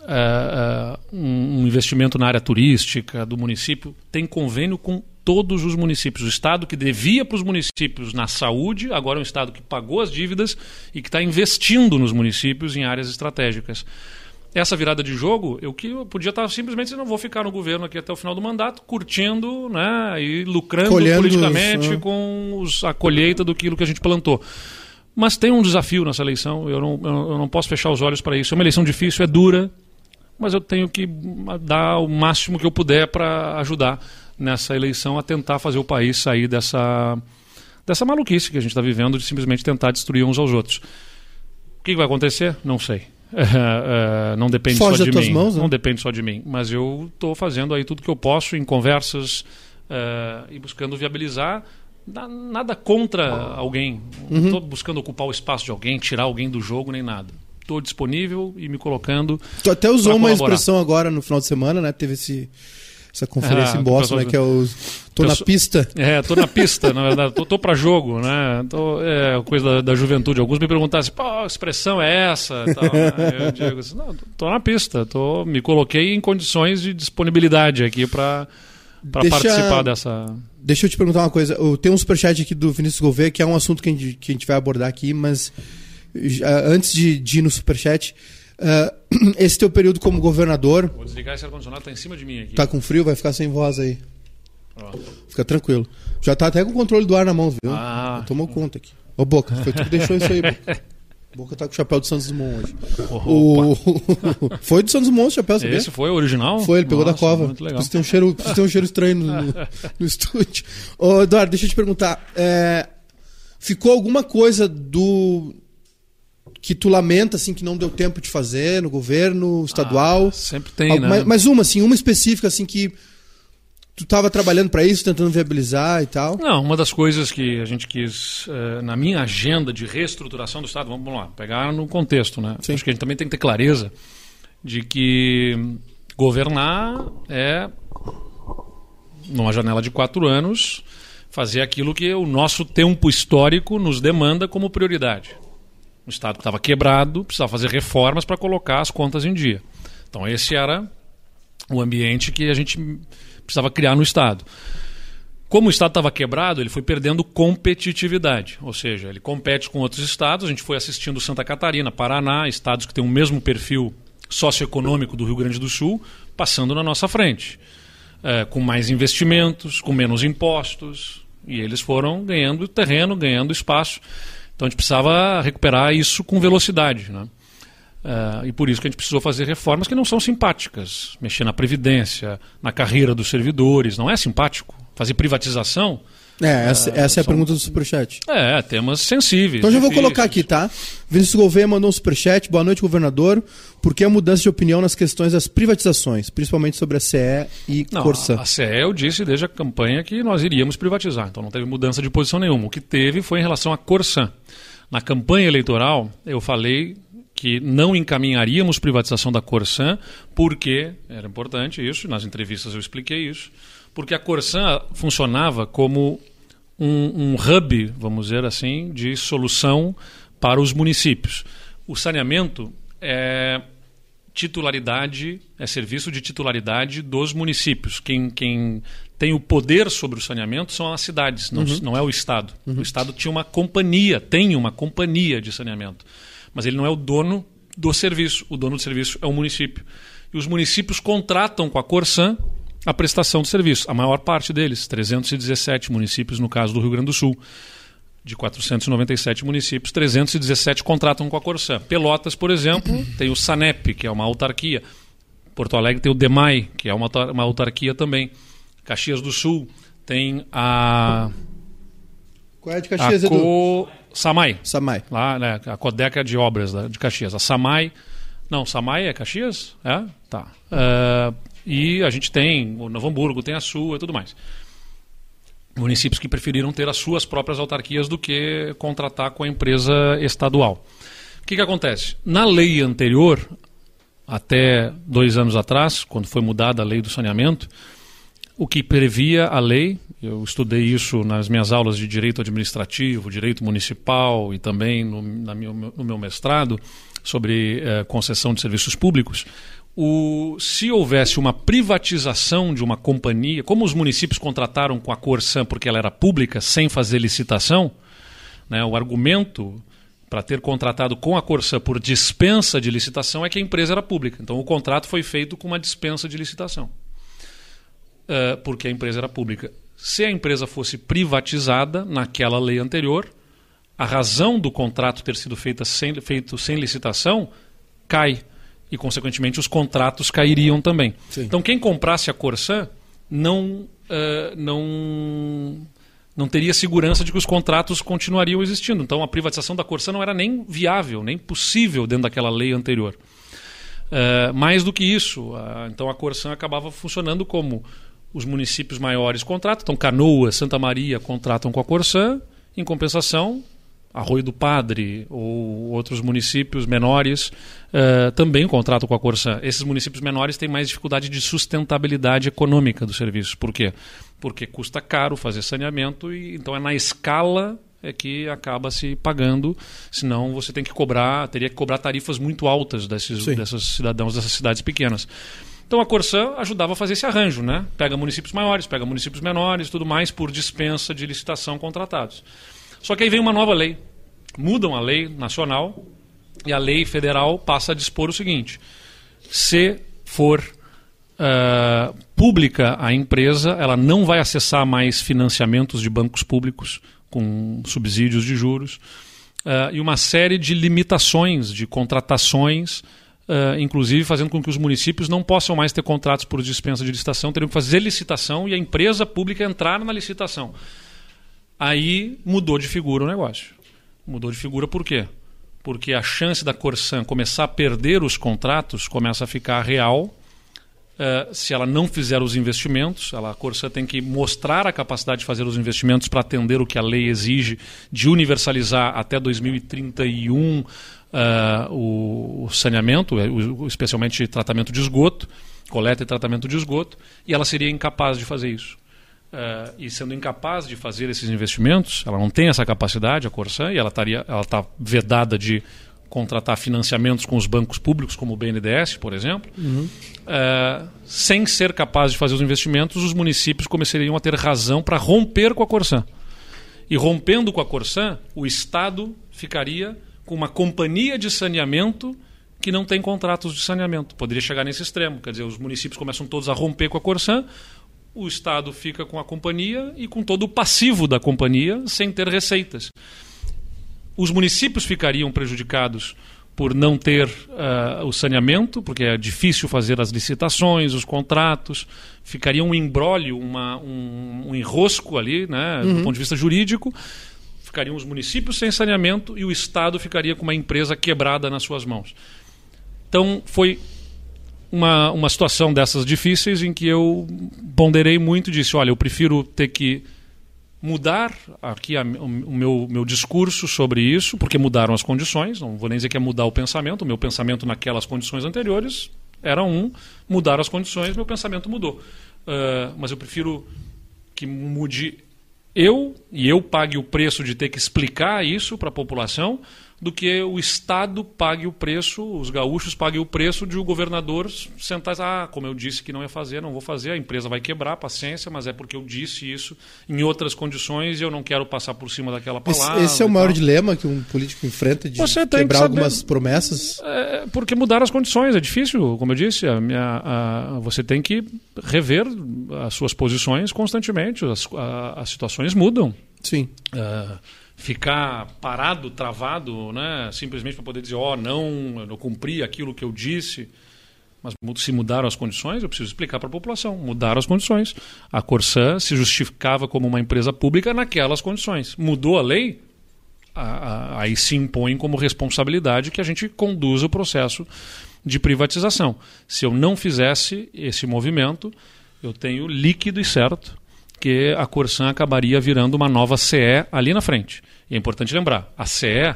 uh, um investimento na área turística do município. Tem convênio com todos os municípios. O Estado que devia para os municípios na saúde, agora é um Estado que pagou as dívidas e que está investindo nos municípios em áreas estratégicas. Essa virada de jogo, eu que eu podia estar simplesmente não vou ficar no governo aqui até o final do mandato, curtindo né, e lucrando Colhendo politicamente isso, com os, a colheita do que a gente plantou. Mas tem um desafio nessa eleição, eu não, eu não posso fechar os olhos para isso. É uma eleição difícil, é dura, mas eu tenho que dar o máximo que eu puder para ajudar nessa eleição a tentar fazer o país sair dessa, dessa maluquice que a gente está vivendo de simplesmente tentar destruir uns aos outros. O que vai acontecer? Não sei. É, é, não depende Foge só de mim. Mãos, né? Não depende só de mim. Mas eu estou fazendo aí tudo que eu posso em conversas é, e buscando viabilizar. Nada contra alguém. Não estou uhum. buscando ocupar o espaço de alguém, tirar alguém do jogo, nem nada estou disponível e me colocando. Tu até usou uma expressão agora no final de semana, né? Teve esse, essa conferência ah, em Boston, né? Que é o. Tô na pista. É, tô na pista, na verdade. Tô, tô para jogo, né? Tô, é coisa da, da, juventude. Alguns me perguntaram assim, pô, a expressão é essa? Tal, né? Eu digo assim, não, tô na pista. Tô, me coloquei em condições de disponibilidade aqui para para participar dessa. Deixa eu te perguntar uma coisa. Tem um superchat aqui do Vinícius Gouveia, que é um assunto que a gente, que a gente vai abordar aqui, mas antes de, de ir no superchat, uh, esse teu período como governador. Vou desligar esse ar-condicionado, tá em cima de mim aqui. Tá com frio, vai ficar sem voz aí. Fica tranquilo. Já tá até com o controle do ar na mão, viu? Ah. Tomou conta aqui. Ô, Boca, foi tu que deixou isso aí, Boca. Boca tá com o chapéu do Santos Dumont hoje. O... foi do Santos Dumont o chapéu, sabia? Esse foi o original? Foi, ele pegou Nossa, da cova. Muito legal. Você tem um cheiro, tem um cheiro estranho no, no, no estúdio. Ô, Eduardo, deixa eu te perguntar. É... Ficou alguma coisa do que tu lamenta assim que não deu tempo de fazer no governo estadual? Ah, sempre tem, né? Mas, uma assim, uma específica assim que tu estava trabalhando para isso, tentando viabilizar e tal? Não, uma das coisas que a gente quis uh, na minha agenda de reestruturação do estado, vamos lá, pegar no contexto, né? Sim. Acho que a gente também tem que ter clareza de que governar é numa janela de quatro anos fazer aquilo que o nosso tempo histórico nos demanda como prioridade. O Estado estava quebrado, precisava fazer reformas para colocar as contas em dia. Então, esse era o ambiente que a gente precisava criar no Estado. Como o Estado estava quebrado, ele foi perdendo competitividade. Ou seja, ele compete com outros estados. A gente foi assistindo Santa Catarina, Paraná, estados que têm o mesmo perfil socioeconômico do Rio Grande do Sul, passando na nossa frente. É, com mais investimentos, com menos impostos. E eles foram ganhando terreno, ganhando espaço. Então a gente precisava recuperar isso com velocidade. Né? Uh, e por isso que a gente precisou fazer reformas que não são simpáticas. Mexer na Previdência, na carreira dos servidores, não é simpático. Fazer privatização. É, essa, uh, essa é a pergunta do Superchat. É, temas sensíveis. Então já vou colocar aqui, tá? Vinícius Gouveia mandou um Superchat. Boa noite, governador. Por que a mudança de opinião nas questões das privatizações, principalmente sobre a CE e não, Corsã? A CE eu disse desde a campanha que nós iríamos privatizar, então não teve mudança de posição nenhuma. O que teve foi em relação à Corsã. Na campanha eleitoral, eu falei que não encaminharíamos privatização da Corsã, porque, era importante isso, nas entrevistas eu expliquei isso, porque a Corsã funcionava como um, um hub, vamos dizer assim, de solução para os municípios. O saneamento é titularidade, é serviço de titularidade dos municípios. Quem, quem tem o poder sobre o saneamento são as cidades, não, uhum. não é o Estado. Uhum. O Estado tinha uma companhia, tem uma companhia de saneamento mas ele não é o dono do serviço. O dono do serviço é o município. E os municípios contratam com a Corsan a prestação do serviço. A maior parte deles, 317 municípios no caso do Rio Grande do Sul. De 497 municípios, 317 contratam com a Corsan. Pelotas, por exemplo, tem o SANEP, que é uma autarquia. Porto Alegre tem o DEMAI, que é uma, uma autarquia também. Caxias do Sul tem a. Qual é a de Caxias, a Co... Samai. Samai. Lá, né, a Codeca de Obras de Caxias. A Samai. Não, Samai é Caxias? É? Tá. Uh, e a gente tem o Novo Hamburgo, tem a Sul e tudo mais. Municípios que preferiram ter as suas próprias autarquias do que contratar com a empresa estadual. O que, que acontece? Na lei anterior, até dois anos atrás, quando foi mudada a lei do saneamento, o que previa a lei, eu estudei isso nas minhas aulas de direito administrativo, direito municipal e também no, meu, no meu mestrado sobre eh, concessão de serviços públicos. O, se houvesse uma privatização de uma companhia, como os municípios contrataram com a Corsan porque ela era pública, sem fazer licitação, né, o argumento para ter contratado com a Corsan por dispensa de licitação é que a empresa era pública. Então o contrato foi feito com uma dispensa de licitação uh, porque a empresa era pública. Se a empresa fosse privatizada naquela lei anterior, a razão do contrato ter sido feita sem, feito sem licitação cai. E, consequentemente, os contratos cairiam também. Sim. Então, quem comprasse a Corsan não, uh, não, não teria segurança de que os contratos continuariam existindo. Então, a privatização da Corsan não era nem viável, nem possível dentro daquela lei anterior. Uh, mais do que isso, uh, então a Corsan acabava funcionando como os municípios maiores contratam, então Canoas, Santa Maria contratam com a Corsã, em compensação, Arroio do Padre ou outros municípios menores uh, também contratam com a Corsã. Esses municípios menores têm mais dificuldade de sustentabilidade econômica dos serviços. Por quê? Porque custa caro fazer saneamento e então é na escala é que acaba se pagando, senão você tem que cobrar, teria que cobrar tarifas muito altas desses, desses cidadãos dessas cidades pequenas. Então a Corsã ajudava a fazer esse arranjo, né? Pega municípios maiores, pega municípios menores, tudo mais por dispensa de licitação contratados. Só que aí vem uma nova lei. Mudam a lei nacional e a lei federal passa a dispor o seguinte: se for uh, pública a empresa, ela não vai acessar mais financiamentos de bancos públicos com subsídios de juros uh, e uma série de limitações de contratações Uh, inclusive fazendo com que os municípios não possam mais ter contratos por dispensa de licitação, teriam que fazer licitação e a empresa pública entrar na licitação. Aí mudou de figura o negócio. Mudou de figura por quê? Porque a chance da Corsan começar a perder os contratos começa a ficar real uh, se ela não fizer os investimentos. Ela, a Corsan tem que mostrar a capacidade de fazer os investimentos para atender o que a lei exige de universalizar até 2031 uh, o, o, saneamento, é, o, especialmente tratamento de esgoto, coleta e tratamento de esgoto, e ela seria incapaz de fazer isso. Uh, e sendo incapaz de fazer esses investimentos, ela não tem essa capacidade, a Corsan, e ela está vedada de contratar financiamentos com os bancos públicos, como o BNDES, por exemplo. Uhum. Uh, sem ser capaz de fazer os investimentos, os municípios começariam a ter razão para romper com a Corsan. E rompendo com a Corsan, o Estado ficaria com uma companhia de saneamento que não tem contratos de saneamento. Poderia chegar nesse extremo. Quer dizer, os municípios começam todos a romper com a Corsan, o Estado fica com a companhia e com todo o passivo da companhia sem ter receitas. os municípios ficariam prejudicados por não ter uh, o saneamento, porque é difícil fazer as licitações, os contratos, ficaria um embrólio, uma, um, um enrosco ali, né, uhum. do ponto de vista jurídico, ficariam os municípios sem saneamento e o Estado ficaria com uma empresa quebrada nas suas mãos. Então, foi uma, uma situação dessas difíceis em que eu ponderei muito e disse, olha, eu prefiro ter que mudar aqui a, o meu, meu discurso sobre isso, porque mudaram as condições, não vou nem dizer que é mudar o pensamento, o meu pensamento naquelas condições anteriores era um, mudar as condições, meu pensamento mudou. Uh, mas eu prefiro que mude eu e eu pague o preço de ter que explicar isso para a população do que o Estado pague o preço, os gaúchos paguem o preço de o governador sentar ah, como eu disse que não ia fazer, não vou fazer, a empresa vai quebrar, paciência, mas é porque eu disse isso em outras condições e eu não quero passar por cima daquela palavra. Esse, esse é o maior dilema que um político enfrenta de Você quebrar que algumas promessas? É, porque mudar as condições é difícil, como eu disse, a minha, a, você tem que rever as suas posições constantemente, as, a, as situações mudam. Sim. Uh, ficar parado, travado, né? simplesmente para poder dizer, ó, oh, não, eu não cumpri aquilo que eu disse. Mas se mudaram as condições, eu preciso explicar para a população. Mudaram as condições. A Corsã se justificava como uma empresa pública naquelas condições. Mudou a lei, aí se impõe como responsabilidade que a gente conduza o processo de privatização. Se eu não fizesse esse movimento, eu tenho líquido e certo que a Corsan acabaria virando uma nova CE ali na frente. E é importante lembrar, a CE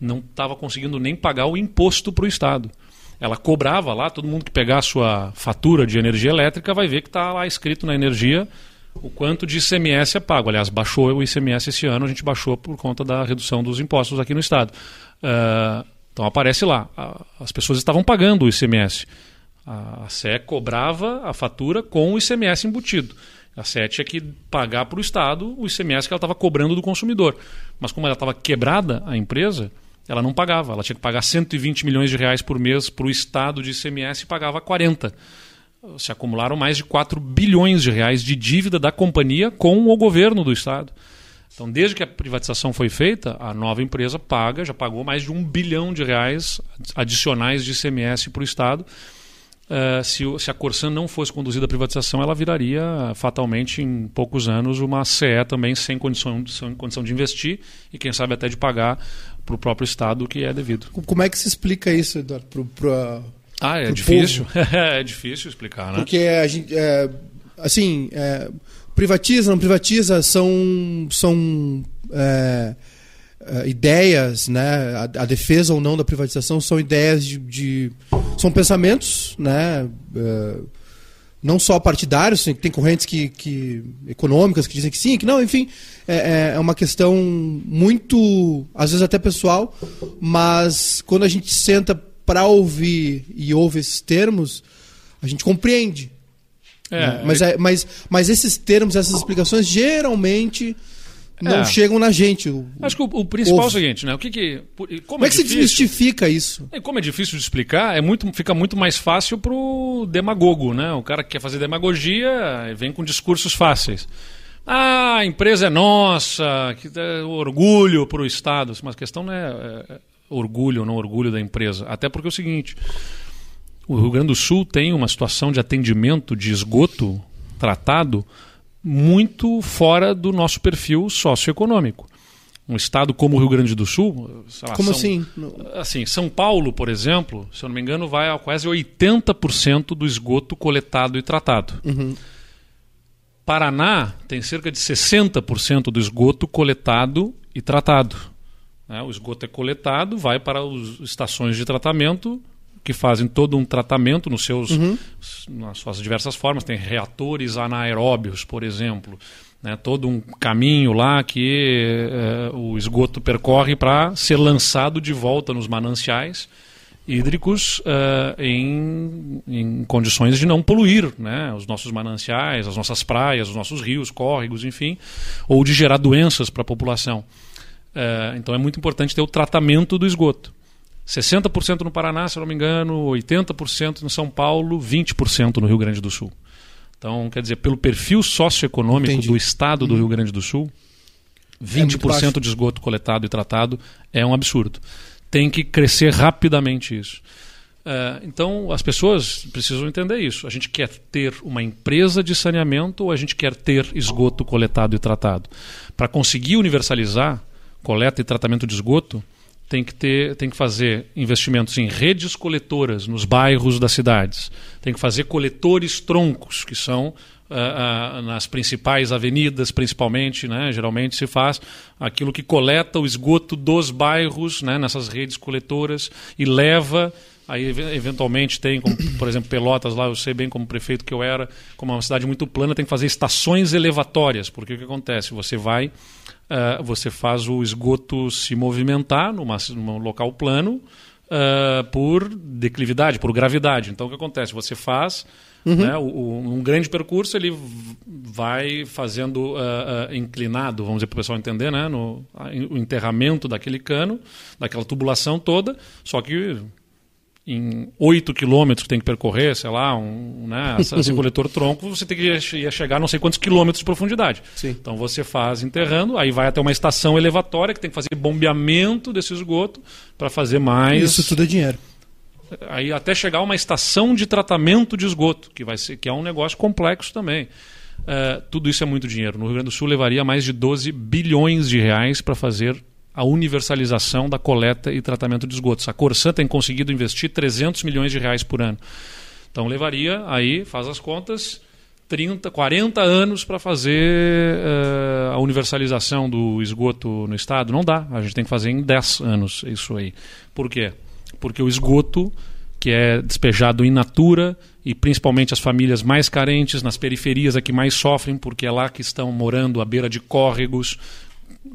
não estava conseguindo nem pagar o imposto para o Estado. Ela cobrava lá, todo mundo que pegar a sua fatura de energia elétrica vai ver que está lá escrito na energia o quanto de ICMS é pago. Aliás, baixou o ICMS esse ano, a gente baixou por conta da redução dos impostos aqui no Estado. Uh, então aparece lá, as pessoas estavam pagando o ICMS. A CE cobrava a fatura com o ICMS embutido. A SET tinha que pagar para o Estado o ICMS que ela estava cobrando do consumidor. Mas como ela estava quebrada, a empresa, ela não pagava. Ela tinha que pagar 120 milhões de reais por mês para o Estado de ICMS e pagava 40. Se acumularam mais de 4 bilhões de reais de dívida da companhia com o governo do Estado. Então, desde que a privatização foi feita, a nova empresa paga, já pagou mais de um bilhão de reais adicionais de ICMS para o Estado Uh, se, se, a Corsan não fosse conduzida à privatização, ela viraria fatalmente em poucos anos uma CE também sem condição, sem condição de investir e quem sabe até de pagar para o próprio Estado o que é devido. Como é que se explica isso, Eduardo? Pro, pro, ah, é difícil. é difícil explicar, né? Porque a gente, é, assim, é, privatiza, não privatiza, são, são é, uh, ideias, né, a, a, defesa ou não da privatização são ideias de, de são pensamentos, né, uh, não só partidários, tem, correntes que, que econômicas que dizem que sim, que não, enfim, é, é, é uma questão muito, às vezes até pessoal, mas quando a gente senta para ouvir e ouve esses termos, a gente compreende. É, né? mas, é, mas, mas esses termos, essas explicações, geralmente não é. chegam na gente. O, Acho que o, o principal é o seguinte, né? O que que, como, como é, é que difícil, se desmistifica isso? É, como é difícil de explicar, é muito, fica muito mais fácil pro demagogo, né? O cara que quer fazer demagogia vem com discursos fáceis. Ah, a empresa é nossa, que é orgulho para o Estado. Mas a questão não é, é orgulho ou não orgulho da empresa. Até porque é o seguinte: o Rio Grande do Sul tem uma situação de atendimento de esgoto tratado muito fora do nosso perfil socioeconômico. Um estado como o Rio Grande do Sul. Lá, como São, assim? Assim, São Paulo, por exemplo, se eu não me engano, vai a quase 80% do esgoto coletado e tratado. Uhum. Paraná tem cerca de 60% do esgoto coletado e tratado. Né? O esgoto é coletado, vai para as estações de tratamento que fazem todo um tratamento nos seus, uhum. nas suas diversas formas. Tem reatores anaeróbios, por exemplo. Né, todo um caminho lá que eh, o esgoto percorre para ser lançado de volta nos mananciais hídricos uh, em, em, condições de não poluir né, os nossos mananciais, as nossas praias, os nossos rios, córregos, enfim, ou de gerar doenças para a população. Uh, então é muito importante ter o tratamento do esgoto. 60% no Paraná, se não me engano, 80% no São Paulo, 20% no Rio Grande do Sul. Então, quer dizer, pelo perfil socioeconômico Entendi. do estado do uhum. Rio Grande do Sul, 20% de esgoto coletado e tratado é um absurdo. Tem que crescer rapidamente isso. Uh, então, as pessoas precisam entender isso. A gente quer ter uma empresa de saneamento ou a gente quer ter esgoto coletado e tratado? Para conseguir universalizar coleta e tratamento de esgoto, tem que, ter, tem que fazer investimentos em redes coletoras nos bairros das cidades. Tem que fazer coletores troncos, que são uh, uh, nas principais avenidas, principalmente, né, geralmente se faz aquilo que coleta o esgoto dos bairros né, nessas redes coletoras e leva Aí, eventualmente, tem, como, por exemplo, Pelotas, lá eu sei bem como prefeito que eu era, como é uma cidade muito plana, tem que fazer estações elevatórias, porque o que acontece? Você vai, uh, você faz o esgoto se movimentar numa, num local plano uh, por declividade, por gravidade. Então, o que acontece? Você faz Uhum. Né? O, o, um grande percurso ele vai fazendo uh, inclinado, vamos dizer para o pessoal entender, né? no, o enterramento daquele cano, daquela tubulação toda, só que em 8 quilômetros que tem que percorrer, sei lá, um, né, esse coletor tronco, você tem que ia chegar a não sei quantos quilômetros de profundidade. Sim. Então você faz enterrando, aí vai até uma estação elevatória que tem que fazer bombeamento desse esgoto para fazer mais. Isso tudo é dinheiro. Aí até chegar a uma estação de tratamento de esgoto, que vai ser que é um negócio complexo também. Uh, tudo isso é muito dinheiro. No Rio Grande do Sul levaria mais de 12 bilhões de reais para fazer a universalização da coleta e tratamento de esgotos. A Corsan tem conseguido investir 300 milhões de reais por ano. Então levaria aí, faz as contas, 30, 40 anos para fazer uh, a universalização do esgoto no estado. Não dá, a gente tem que fazer em 10 anos isso aí. Por quê? Porque o esgoto, que é despejado in natura, e principalmente as famílias mais carentes, nas periferias, é que mais sofrem, porque é lá que estão morando à beira de córregos,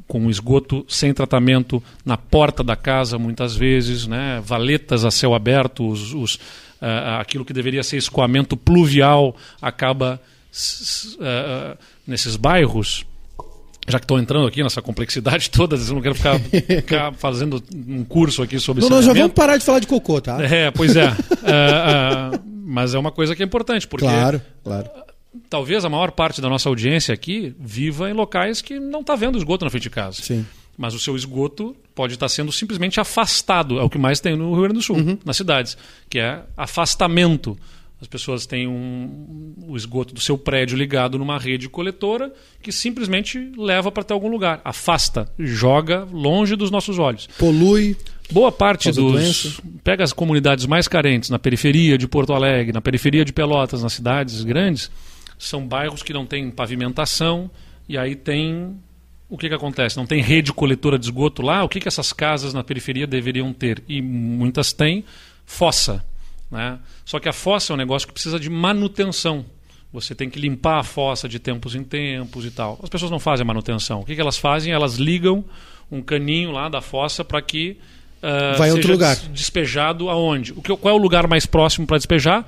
com esgoto sem tratamento na porta da casa, muitas vezes, né? valetas a céu aberto, os, os, uh, aquilo que deveria ser escoamento pluvial acaba uh, nesses bairros. Já que estou entrando aqui nessa complexidade toda, eu não quero ficar, ficar fazendo um curso aqui sobre isso. Não, nós já vamos parar de falar de cocô, tá? É, pois é. mas é uma coisa que é importante, porque claro, claro talvez a maior parte da nossa audiência aqui viva em locais que não está vendo esgoto na frente de casa. Sim. Mas o seu esgoto pode estar sendo simplesmente afastado. É o que mais tem no Rio Grande do Sul, uhum. nas cidades, que é afastamento. As pessoas têm um, o esgoto do seu prédio ligado numa rede coletora que simplesmente leva para até algum lugar. Afasta, joga longe dos nossos olhos. Polui. Boa parte dos. Doença. Pega as comunidades mais carentes, na periferia de Porto Alegre, na periferia de Pelotas, nas cidades grandes são bairros que não têm pavimentação e aí tem o que, que acontece? Não tem rede coletora de esgoto lá? O que, que essas casas na periferia deveriam ter? E muitas têm fossa. Né? Só que a fossa é um negócio que precisa de manutenção. Você tem que limpar a fossa de tempos em tempos e tal. As pessoas não fazem a manutenção. O que, que elas fazem? Elas ligam um caninho lá da fossa para que uh, Vai seja outro lugar. despejado aonde? O que, qual é o lugar mais próximo para despejar?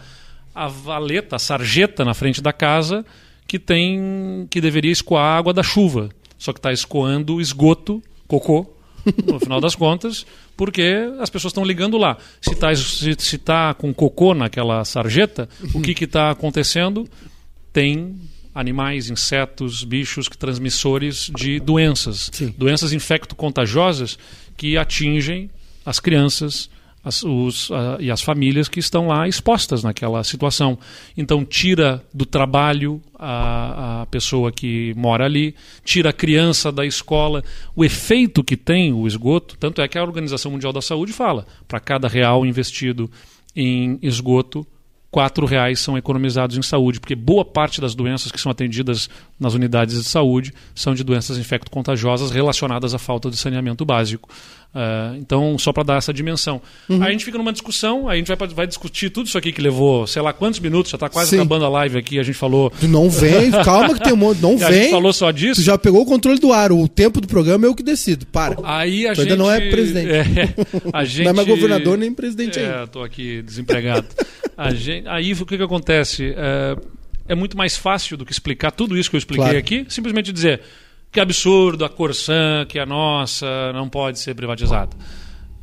A valeta, a sarjeta na frente da casa que tem que deveria escoar água da chuva, só que está escoando esgoto, cocô, no final das contas, porque as pessoas estão ligando lá. Se está se, se tá com cocô naquela sarjeta, o que está acontecendo? Tem animais, insetos, bichos transmissores de doenças. Sim. Doenças infecto-contagiosas que atingem as crianças, as, os, uh, e as famílias que estão lá expostas naquela situação. Então, tira do trabalho a, a pessoa que mora ali, tira a criança da escola. O efeito que tem o esgoto, tanto é que a Organização Mundial da Saúde fala: para cada real investido em esgoto, quatro reais são economizados em saúde, porque boa parte das doenças que são atendidas nas unidades de saúde são de doenças infecto-contagiosas relacionadas à falta de saneamento básico. Uh, então, só para dar essa dimensão. Uhum. Aí a gente fica numa discussão, aí a gente vai, vai discutir tudo isso aqui que levou, sei lá quantos minutos, já está quase Sim. acabando a live aqui, a gente falou. Não vem, calma que tem um monte, não vem. A gente falou só disso. Tu já pegou o controle do ar, o tempo do programa é eu que decido, para. Aí a tu gente. Ainda não é presidente. É, a gente... Não é mais governador nem presidente é, Estou aqui desempregado. Gente... Aí o que, que acontece? É, é muito mais fácil do que explicar tudo isso que eu expliquei claro. aqui, simplesmente dizer que absurdo, a Corsan, que é nossa, não pode ser privatizada.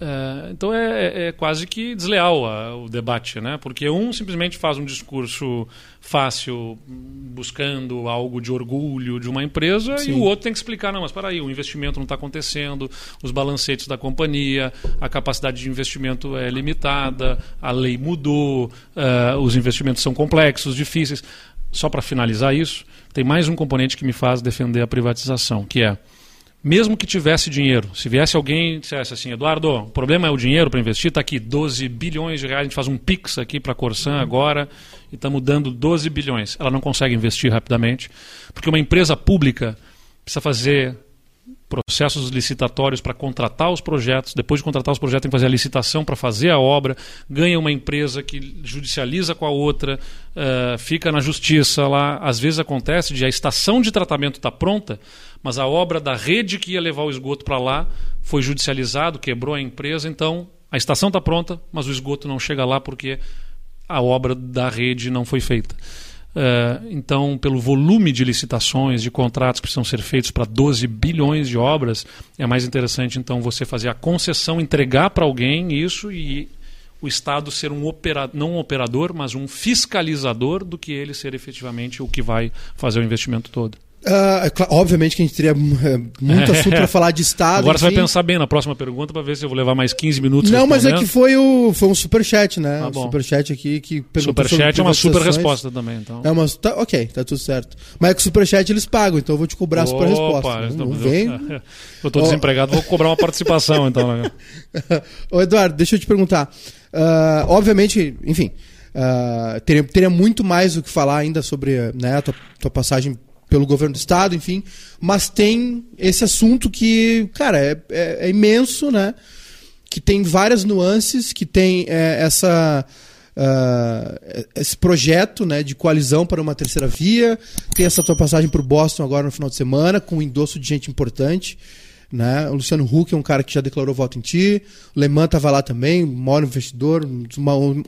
É, então é, é, é, quase que desleal a, o debate, né? Porque um simplesmente faz um discurso fácil, buscando algo de orgulho de uma empresa, Sim. e o outro tem que explicar, não, mas para aí, o investimento não está acontecendo, os balancetes da companhia, a capacidade de investimento é limitada, a lei mudou, uh, os investimentos são complexos, difíceis. Só para finalizar isso, tem mais um componente que me faz defender a privatização, que é mesmo que tivesse dinheiro, se viesse alguém e dissesse assim, Eduardo, o problema é o dinheiro para investir, está aqui 12 bilhões de reais, a gente faz um PIX aqui para a Corsan agora e estamos dando 12 bilhões. Ela não consegue investir rapidamente, porque uma empresa pública precisa fazer processos licitatórios para contratar os projetos, depois de contratar os projetos tem que fazer a licitação para fazer a obra, ganha uma empresa que judicializa com a outra, uh, fica na justiça lá, às vezes acontece de a estação de tratamento está pronta, mas a obra da rede que ia levar o esgoto para lá foi judicializado, quebrou a empresa, então a estação está pronta, mas o esgoto não chega lá porque a obra da rede não foi feita. Uh, então, pelo volume de licitações, de contratos que precisam ser feitos para 12 bilhões de obras, é mais interessante então você fazer a concessão, entregar para alguém isso e o Estado ser um operador, não um operador, mas um fiscalizador do que ele ser efetivamente o que vai fazer o investimento todo. Uh, obviamente que a gente teria eh, muito assunto para falar de Estado. Agora enfim. você vai pensar bem na próxima pergunta para ver se eu vou levar mais 15 minutos. Não, mas é que foi, o, foi um superchat, né? Ah, um superchat aqui que perguntou Superchat é uma super resposta também. Então. É uma, tá, ok, tá tudo certo. Mas é que o superchat eles pagam, então eu vou te cobrar a super resposta. Não, não vem. Eu estou desempregado, vou cobrar uma participação então. Né? Ô Eduardo, deixa eu te perguntar. Uh, obviamente, enfim. Uh, teria, teria muito mais o que falar ainda sobre né, a tua, tua passagem pelo governo do estado, enfim. Mas tem esse assunto que, cara, é, é, é imenso, né? Que tem várias nuances, que tem é, essa. Uh, esse projeto né, de coalizão para uma terceira via. Tem essa tua passagem por Boston agora no final de semana, com um endosso de gente importante. Né? O Luciano Huck é um cara que já declarou voto em ti. O Le Mans estava lá também, maior investidor, um dos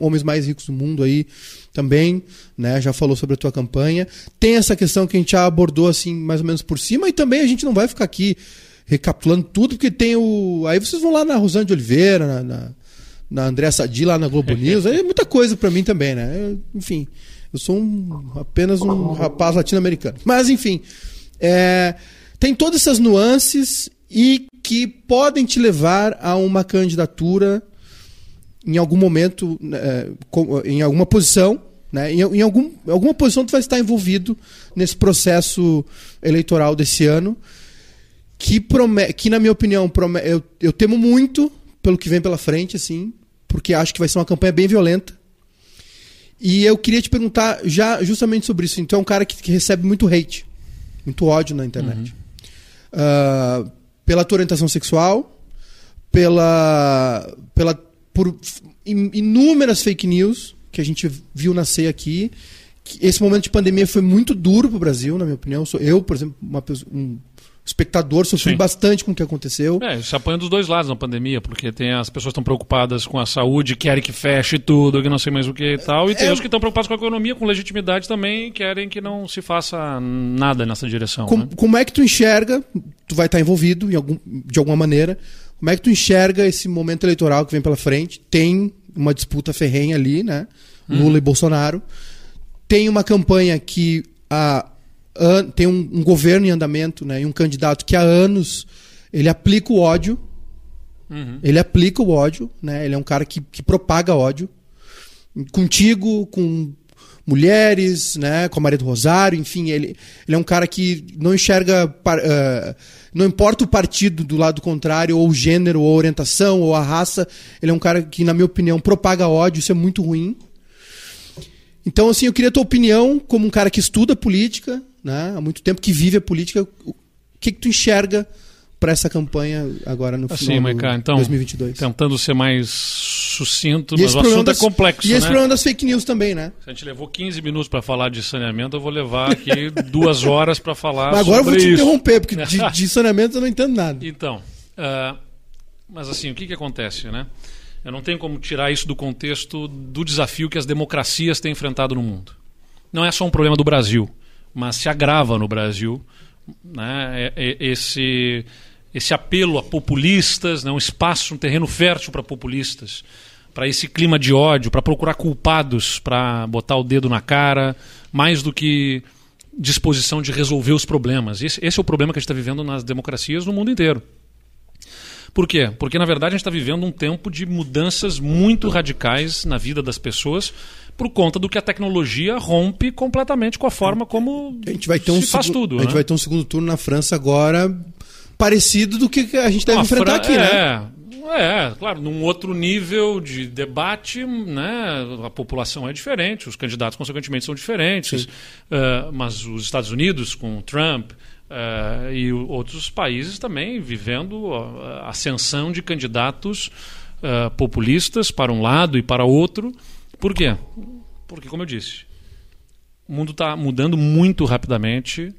homens mais ricos do mundo aí também, né? Já falou sobre a tua campanha. Tem essa questão que a gente já abordou assim, mais ou menos por cima, e também a gente não vai ficar aqui recapitulando tudo, porque tem o. Aí vocês vão lá na Rosana de Oliveira, na, na, na Andréa Sadi, lá na Globo News. Aí é muita coisa para mim também, né? Eu, enfim, eu sou um, apenas um rapaz latino-americano. Mas, enfim, é, tem todas essas nuances e que podem te levar a uma candidatura em algum momento, né, em alguma posição, né? em, em algum, alguma posição tu vai estar envolvido nesse processo eleitoral desse ano, que, promete, que na minha opinião, promete, eu, eu temo muito pelo que vem pela frente, assim, porque acho que vai ser uma campanha bem violenta. E eu queria te perguntar já justamente sobre isso. Então é um cara que, que recebe muito hate, muito ódio na internet. Uhum. Uh, pela tua orientação sexual, pela, pela por inúmeras fake news que a gente viu nascer aqui. Esse momento de pandemia foi muito duro para o Brasil, na minha opinião. Eu, por exemplo, uma, um espectador, sofri Sim. bastante com o que aconteceu. É, se apanha dos dois lados na pandemia, porque tem as pessoas estão preocupadas com a saúde, querem que feche tudo, que não sei mais o que e tal, e tem é... os que estão preocupados com a economia, com legitimidade também, e querem que não se faça nada nessa direção. Com, né? Como é que tu enxerga, tu vai estar envolvido algum, de alguma maneira, como é que tu enxerga esse momento eleitoral que vem pela frente? Tem uma disputa ferrenha ali, né? Lula uhum. e Bolsonaro. Tem uma campanha que a tem um, um, governo em andamento, né, e um candidato que há anos ele aplica o ódio. Uhum. Ele aplica o ódio, né? Ele é um cara que, que propaga ódio. Contigo, com mulheres, né? Com a Maria do Rosário, enfim, ele, ele é um cara que não enxerga. Uh, não importa o partido do lado contrário, ou o gênero, ou a orientação, ou a raça, ele é um cara que, na minha opinião, propaga ódio, isso é muito ruim. Então, assim, eu queria a tua opinião, como um cara que estuda política, né, há muito tempo, que vive a política, o que, que tu enxerga para essa campanha agora no assim, final Maica, então, 2022? Tentando ser mais sucinto, e mas o assunto é das, é complexo. E esse né? problema das fake news também, né? Se a gente levou 15 minutos para falar de saneamento, eu vou levar aqui duas horas para falar mas agora eu vou te isso. interromper, porque de, de, saneamento eu não entendo nada. Então, uh, mas assim, o que, que acontece, né? Eu não tenho como tirar isso do contexto do desafio que as democracias têm enfrentado no mundo. Não é só um problema do Brasil, mas se agrava no Brasil né, é, é, esse, esse apelo a populistas, né, um espaço, um terreno fértil para populistas, para esse clima de ódio, para procurar culpados, para botar o dedo na cara, mais do que disposição de resolver os problemas. Esse, esse é o problema que a gente está vivendo nas democracias no mundo inteiro. Por quê? Porque, na verdade, a gente está vivendo um tempo de mudanças muito radicais na vida das pessoas por conta do que a tecnologia rompe completamente com a forma como a gente vai ter um se faz tudo. A gente né? vai ter um segundo turno na França agora parecido do que a gente deve enfrentar aqui, é, né? É, claro, num outro nível de debate, né, a população é diferente, os candidatos, consequentemente, são diferentes. Uh, mas os Estados Unidos, com Trump, uh, e outros países também vivendo a ascensão de candidatos uh, populistas para um lado e para outro. Por quê? Porque, como eu disse, o mundo está mudando muito rapidamente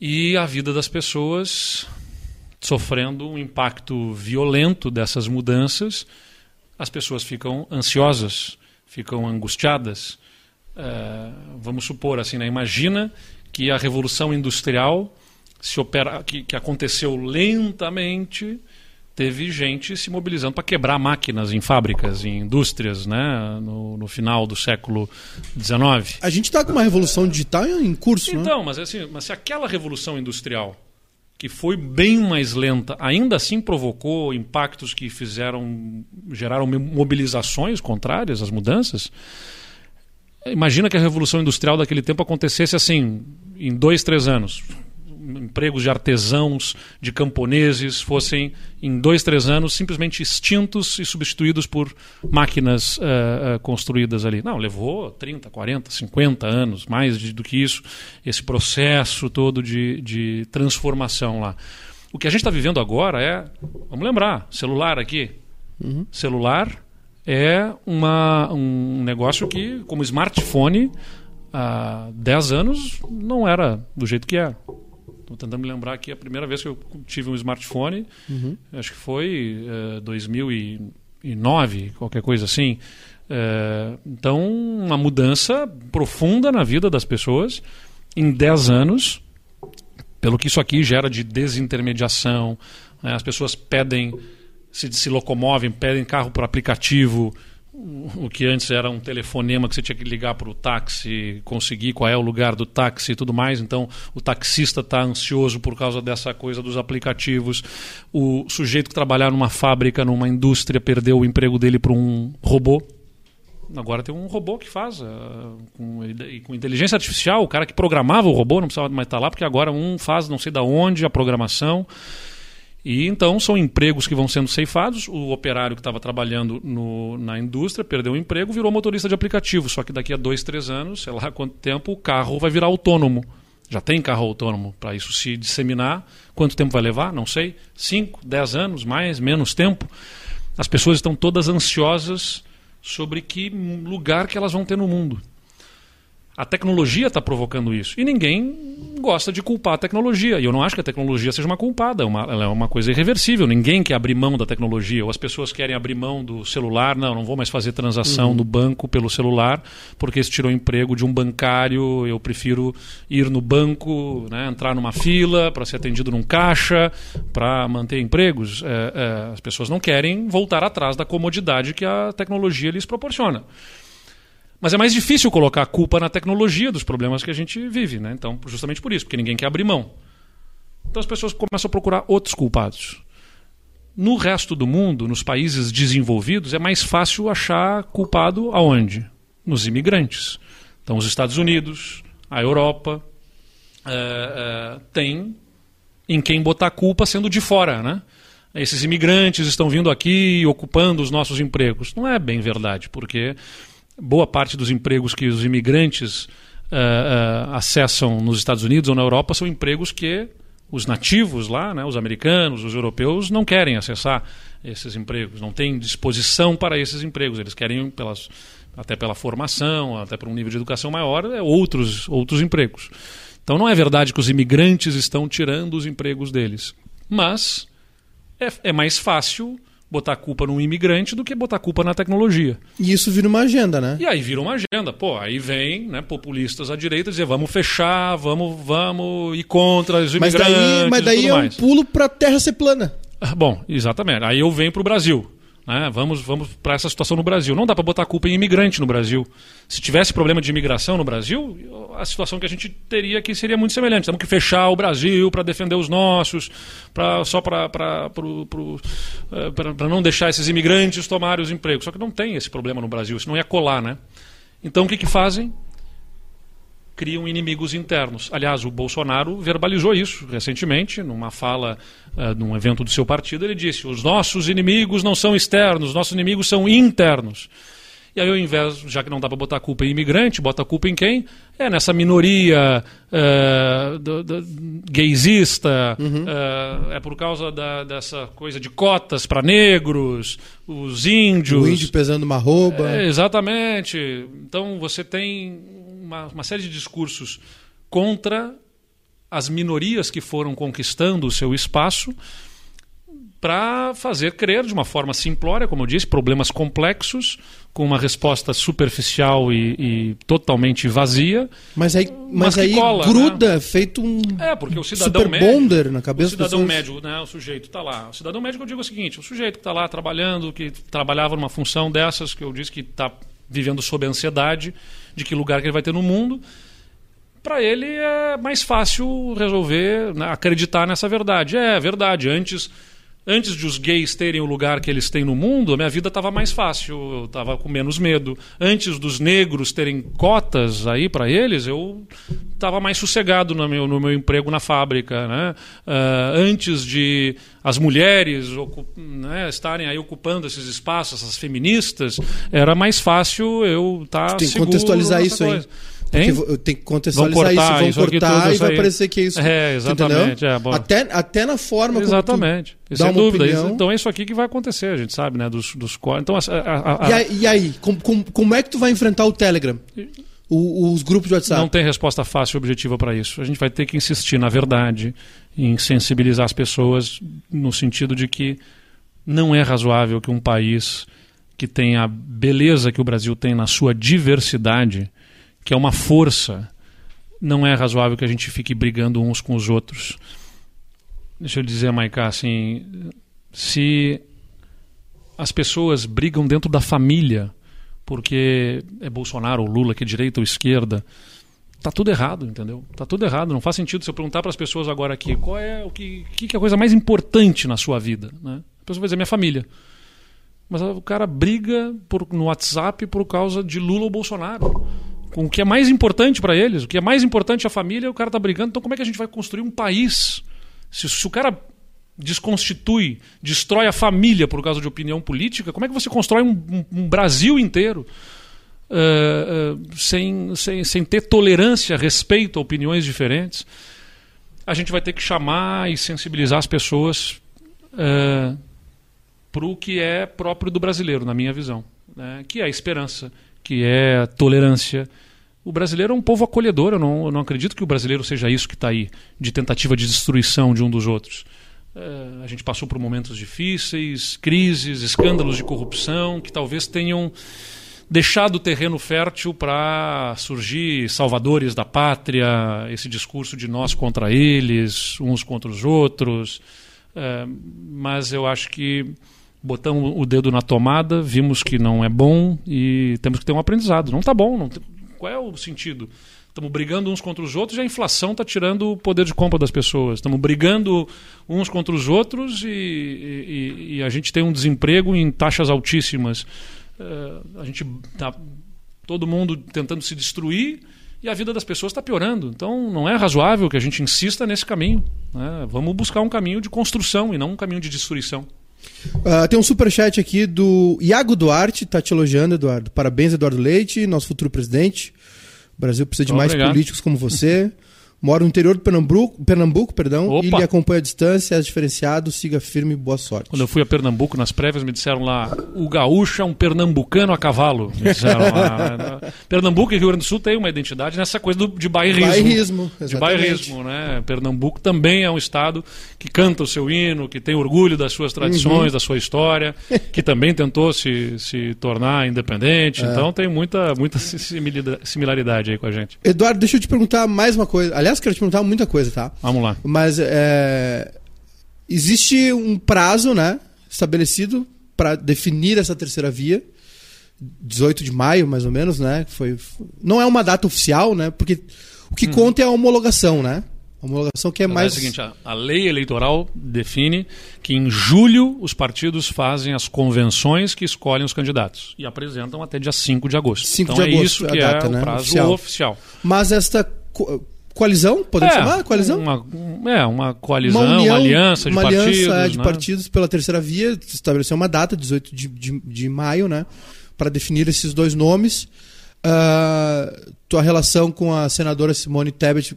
e a vida das pessoas sofrendo um impacto violento dessas mudanças, as pessoas ficam ansiosas, ficam angustiadas. Uh, vamos supor assim, né? imagina que a revolução industrial se opera, que, que aconteceu lentamente, teve gente se mobilizando para quebrar máquinas em fábricas, em indústrias, né? no, no final do século XIX. A gente está com uma revolução digital em curso, então, né? mas assim, mas se aquela revolução industrial que foi bem mais lenta, ainda assim provocou impactos que fizeram geraram mobilizações contrárias às mudanças. Imagina que a revolução industrial daquele tempo acontecesse assim em dois, três anos. Empregos de artesãos, de camponeses fossem em dois, três anos simplesmente extintos e substituídos por máquinas uh, uh, construídas ali. Não, levou 30, 40, 50 anos, mais de, do que isso, esse processo todo de, de transformação lá. O que a gente está vivendo agora é, vamos lembrar, celular aqui. Uhum. Celular é uma, um negócio que, como smartphone, há 10 anos não era do jeito que é. Estou tentando me lembrar aqui a primeira vez que eu tive um smartphone, uhum. acho que foi uh, 2009, qualquer coisa assim. Uh, então, uma mudança profunda na vida das pessoas em 10 anos, pelo que isso aqui gera de desintermediação. Né? As pessoas pedem, se, se locomovem, pedem carro por aplicativo, o que antes era um telefonema que você tinha que ligar para o táxi, conseguir qual é o lugar do táxi e tudo mais. Então, o taxista está ansioso por causa dessa coisa dos aplicativos. O sujeito que trabalhava numa fábrica, numa indústria, perdeu o emprego dele para um robô. Agora tem um robô que faz, uh, com, com, inteligência artificial. O cara que programava o robô não precisava mais estar lá, porque agora um faz não sei da onde a programação. E então são empregos que vão sendo ceifados. O operário que estava trabalhando no, na indústria perdeu o emprego, virou motorista de aplicativo. Só que daqui a dois, três anos, sei lá quanto tempo, o carro vai virar autônomo. Já tem carro autônomo para isso se disseminar. Quanto tempo vai levar? Não sei. Cinco, dez anos, mais, menos tempo. As pessoas estão todas ansiosas sobre que lugar que elas vão ter no mundo. A tecnologia está provocando isso. E ninguém gosta de culpar a tecnologia. E eu não acho que a tecnologia seja uma culpada. Uma, ela é uma coisa irreversível. Ninguém quer abrir mão da tecnologia. Ou as pessoas querem abrir mão do celular. Não, não vou mais fazer transação uhum. no banco pelo celular, porque isso tirou o emprego de um bancário. Eu prefiro ir no banco, né, entrar numa fila para ser atendido num caixa, para manter empregos. É, é, as pessoas não querem voltar atrás da comodidade que a tecnologia lhes proporciona. Mas é mais difícil colocar a culpa na tecnologia dos problemas que a gente vive, né? Então, justamente por isso, porque ninguém quer abrir mão. Então as pessoas começam a procurar outros culpados. No resto do mundo, nos países desenvolvidos, é mais fácil achar culpado aonde? Nos imigrantes. Então, os Estados Unidos, a Europa, é, é, tem em quem botar a culpa sendo de fora, né? Esses imigrantes estão vindo aqui e ocupando os nossos empregos. Não é bem verdade, porque boa parte dos empregos que os imigrantes uh, uh, acessam nos Estados Unidos ou na Europa são empregos que os nativos lá, né, os americanos, os europeus, não querem acessar esses empregos, não têm disposição para esses empregos. Eles querem, pelas, até pela formação, até por um nível de educação maior, é outros, outros empregos. Então não é verdade que os imigrantes estão tirando os empregos deles. Mas é, é mais fácil botar a culpa num imigrante do que botar a culpa na tecnologia. E isso vira uma agenda, né? E aí vira uma agenda. Pô, aí vem né, populistas à direita dizer vamos fechar, vamos, vamos ir contra os Mas imigrantes daí, mas daí e tudo é um mais. pulo pra terra ser plana. Ah, Bom, exatamente. Aí eu venho para o Brasil. Né? Vamos, vamos para essa situação no Brasil. Não dá para botar a culpa em imigrante no Brasil. Se tivesse problema de imigração no Brasil, a situação que a gente teria aqui seria muito semelhante. Temos que fechar o Brasil para defender os nossos, pra, só para não deixar esses imigrantes tomarem os empregos. Só que não tem esse problema no Brasil. Isso não ia colar, né? Então o que, que fazem? Criam inimigos internos. Aliás, o Bolsonaro verbalizou isso recentemente, numa fala, uh, num evento do seu partido. Ele disse: os nossos inimigos não são externos, os nossos inimigos são internos. E aí, ao invés, já que não dá para botar a culpa em imigrante, bota a culpa em quem? É nessa minoria uh, do, do, gaysista, uhum. uh, é por causa da, dessa coisa de cotas para negros, os índios. O índio pesando uma rouba. É, exatamente. Então você tem uma, uma série de discursos contra as minorias que foram conquistando o seu espaço para fazer crer de uma forma simplória, como eu disse, problemas complexos, com uma resposta superficial e, e totalmente vazia. Mas aí, mas, mas aí cola, gruda, né? feito um é, porque o cidadão super médio, bonder na cabeça O cidadão médio, né, o sujeito está lá. O cidadão médio, eu digo o seguinte, o sujeito que está lá trabalhando, que trabalhava numa função dessas, que eu disse que está vivendo sob ansiedade de que lugar que ele vai ter no mundo, para ele é mais fácil resolver, né, acreditar nessa verdade. É verdade, antes antes de os gays terem o lugar que eles têm no mundo, a minha vida estava mais fácil, eu estava com menos medo. Antes dos negros terem cotas aí para eles, eu estava mais sossegado no meu, no meu emprego na fábrica. Né? Uh, antes de as mulheres né, estarem aí ocupando esses espaços, essas feministas, era mais fácil eu estar tá Tem que contextualizar isso aí. Porque eu tenho que contextualizar isso, vão isso cortar e vai aí. parecer que é isso. É, exatamente. É, até, até na forma exatamente. como tu Sem dúvida. opinião. Então é isso aqui que vai acontecer, a gente sabe, né? Dos, dos Então, a, a, a, E aí, e aí como, como, como é que tu vai enfrentar o Telegram? O- os grupos de WhatsApp? Não tem resposta fácil e objetiva para isso. A gente vai ter que insistir, na verdade, em sensibilizar as pessoas no sentido de que não é razoável que um país que tem a beleza que o Brasil tem na sua diversidade, que é uma força, não é razoável que a gente fique brigando uns com os outros. Deixa eu dizer, Maiká, assim, se as pessoas brigam dentro da família porque é Bolsonaro ou Lula, que é direita ou esquerda, tá tudo errado, entendeu? Tá tudo errado. Não faz sentido se eu perguntar para as pessoas agora aqui qual é o que, que é a coisa mais importante na sua vida, né? A pessoa vai dizer minha família. Mas o cara briga por, no WhatsApp por causa de Lula ou Bolsonaro. Com o que é mais importante para eles, o que é mais importante a família, o cara tá brigando. Então como é que a gente vai construir um país? Se, se o cara desconstitui, destrói a família por causa de opinião política, como é que você constrói um, um- um Brasil inteiro eh, eh, sem, sem, sem ter tolerância, respeito a opiniões diferentes? A gente vai ter que chamar e sensibilizar as pessoas para o que é próprio do brasileiro, na minha visão, né? que é a esperança, que é a tolerância. O brasileiro é um povo acolhedor, eu não, eu não acredito que o brasileiro seja isso que está aí, de tentativa de destruição de um dos outros. Eh, a gente passou por momentos difíceis, crises, escândalos de corrupção, que talvez tenham deixado o terreno fértil para surgir salvadores da pátria, esse discurso de nós contra eles, uns contra os outros. Eh, mas eu acho que botamos o dedo na tomada, vimos que não é bom e temos que ter um aprendizado. Não está bom, não tem- qual é o sentido? Estamos brigando uns contra os outros e a inflação está tirando o poder de compra das pessoas. Estamos brigando uns contra os outros e, e- e a gente tem um desemprego em taxas altíssimas. Eh, a gente tá todo mundo tentando se destruir e a vida das pessoas está piorando. Então não é razoável que a gente insista nesse caminho. né? Vamos buscar um caminho de construção e não um caminho de destruição. Ah, tem um superchat aqui do Iago Duarte, tá te elogiando, Eduardo. Parabéns, Eduardo Leite, nosso futuro presidente. O Brasil precisa de Muito mais obrigado. políticos como você. Moro no interior do Pernambuco, Pernambuco perdão, Opa. e lhe acompanho à distância, é diferenciado, siga firme, boa sorte. Quando eu fui a Pernambuco nas prévias, me disseram lá: o gaúcho é um pernambucano a cavalo. Me disseram lá. Pernambuco e Rio Grande do Sul tem uma identidade nessa coisa do, de bairrismo. Bairrismo, De exatamente. bairrismo, né? Pernambuco também é um estado que canta o seu hino, que tem orgulho das suas tradições, Uhum. da sua história, que também tentou se, se tornar independente. É. Então tem muita, muita similaridade aí com a gente. Eduardo, deixa eu te perguntar mais uma coisa. Aliás, quero te perguntar muita coisa, tá? Vamos lá. Mas é, existe um prazo, né, estabelecido para definir essa terceira via. 18 de maio, mais ou menos, né? Foi, não é uma data oficial, né? Porque o que conta é a homologação, né? A homologação que é Mas mais. É o seguinte, a, a lei eleitoral define que em julho os partidos fazem as convenções que escolhem os candidatos e apresentam até dia 5 de agosto. 5 então de é agosto isso é a que data, é o né? prazo Oficial. oficial. Mas esta coalizão, podemos chamar? Coalizão? Uma, um- é, uma coalizão, uma, aliança de uma partidos. aliança é, de né? partidos pela terceira via, estabeleceu uma data, 18 de, de, de maio, né? Para definir esses dois nomes. Ah, tua relação com a senadora Simone Tebet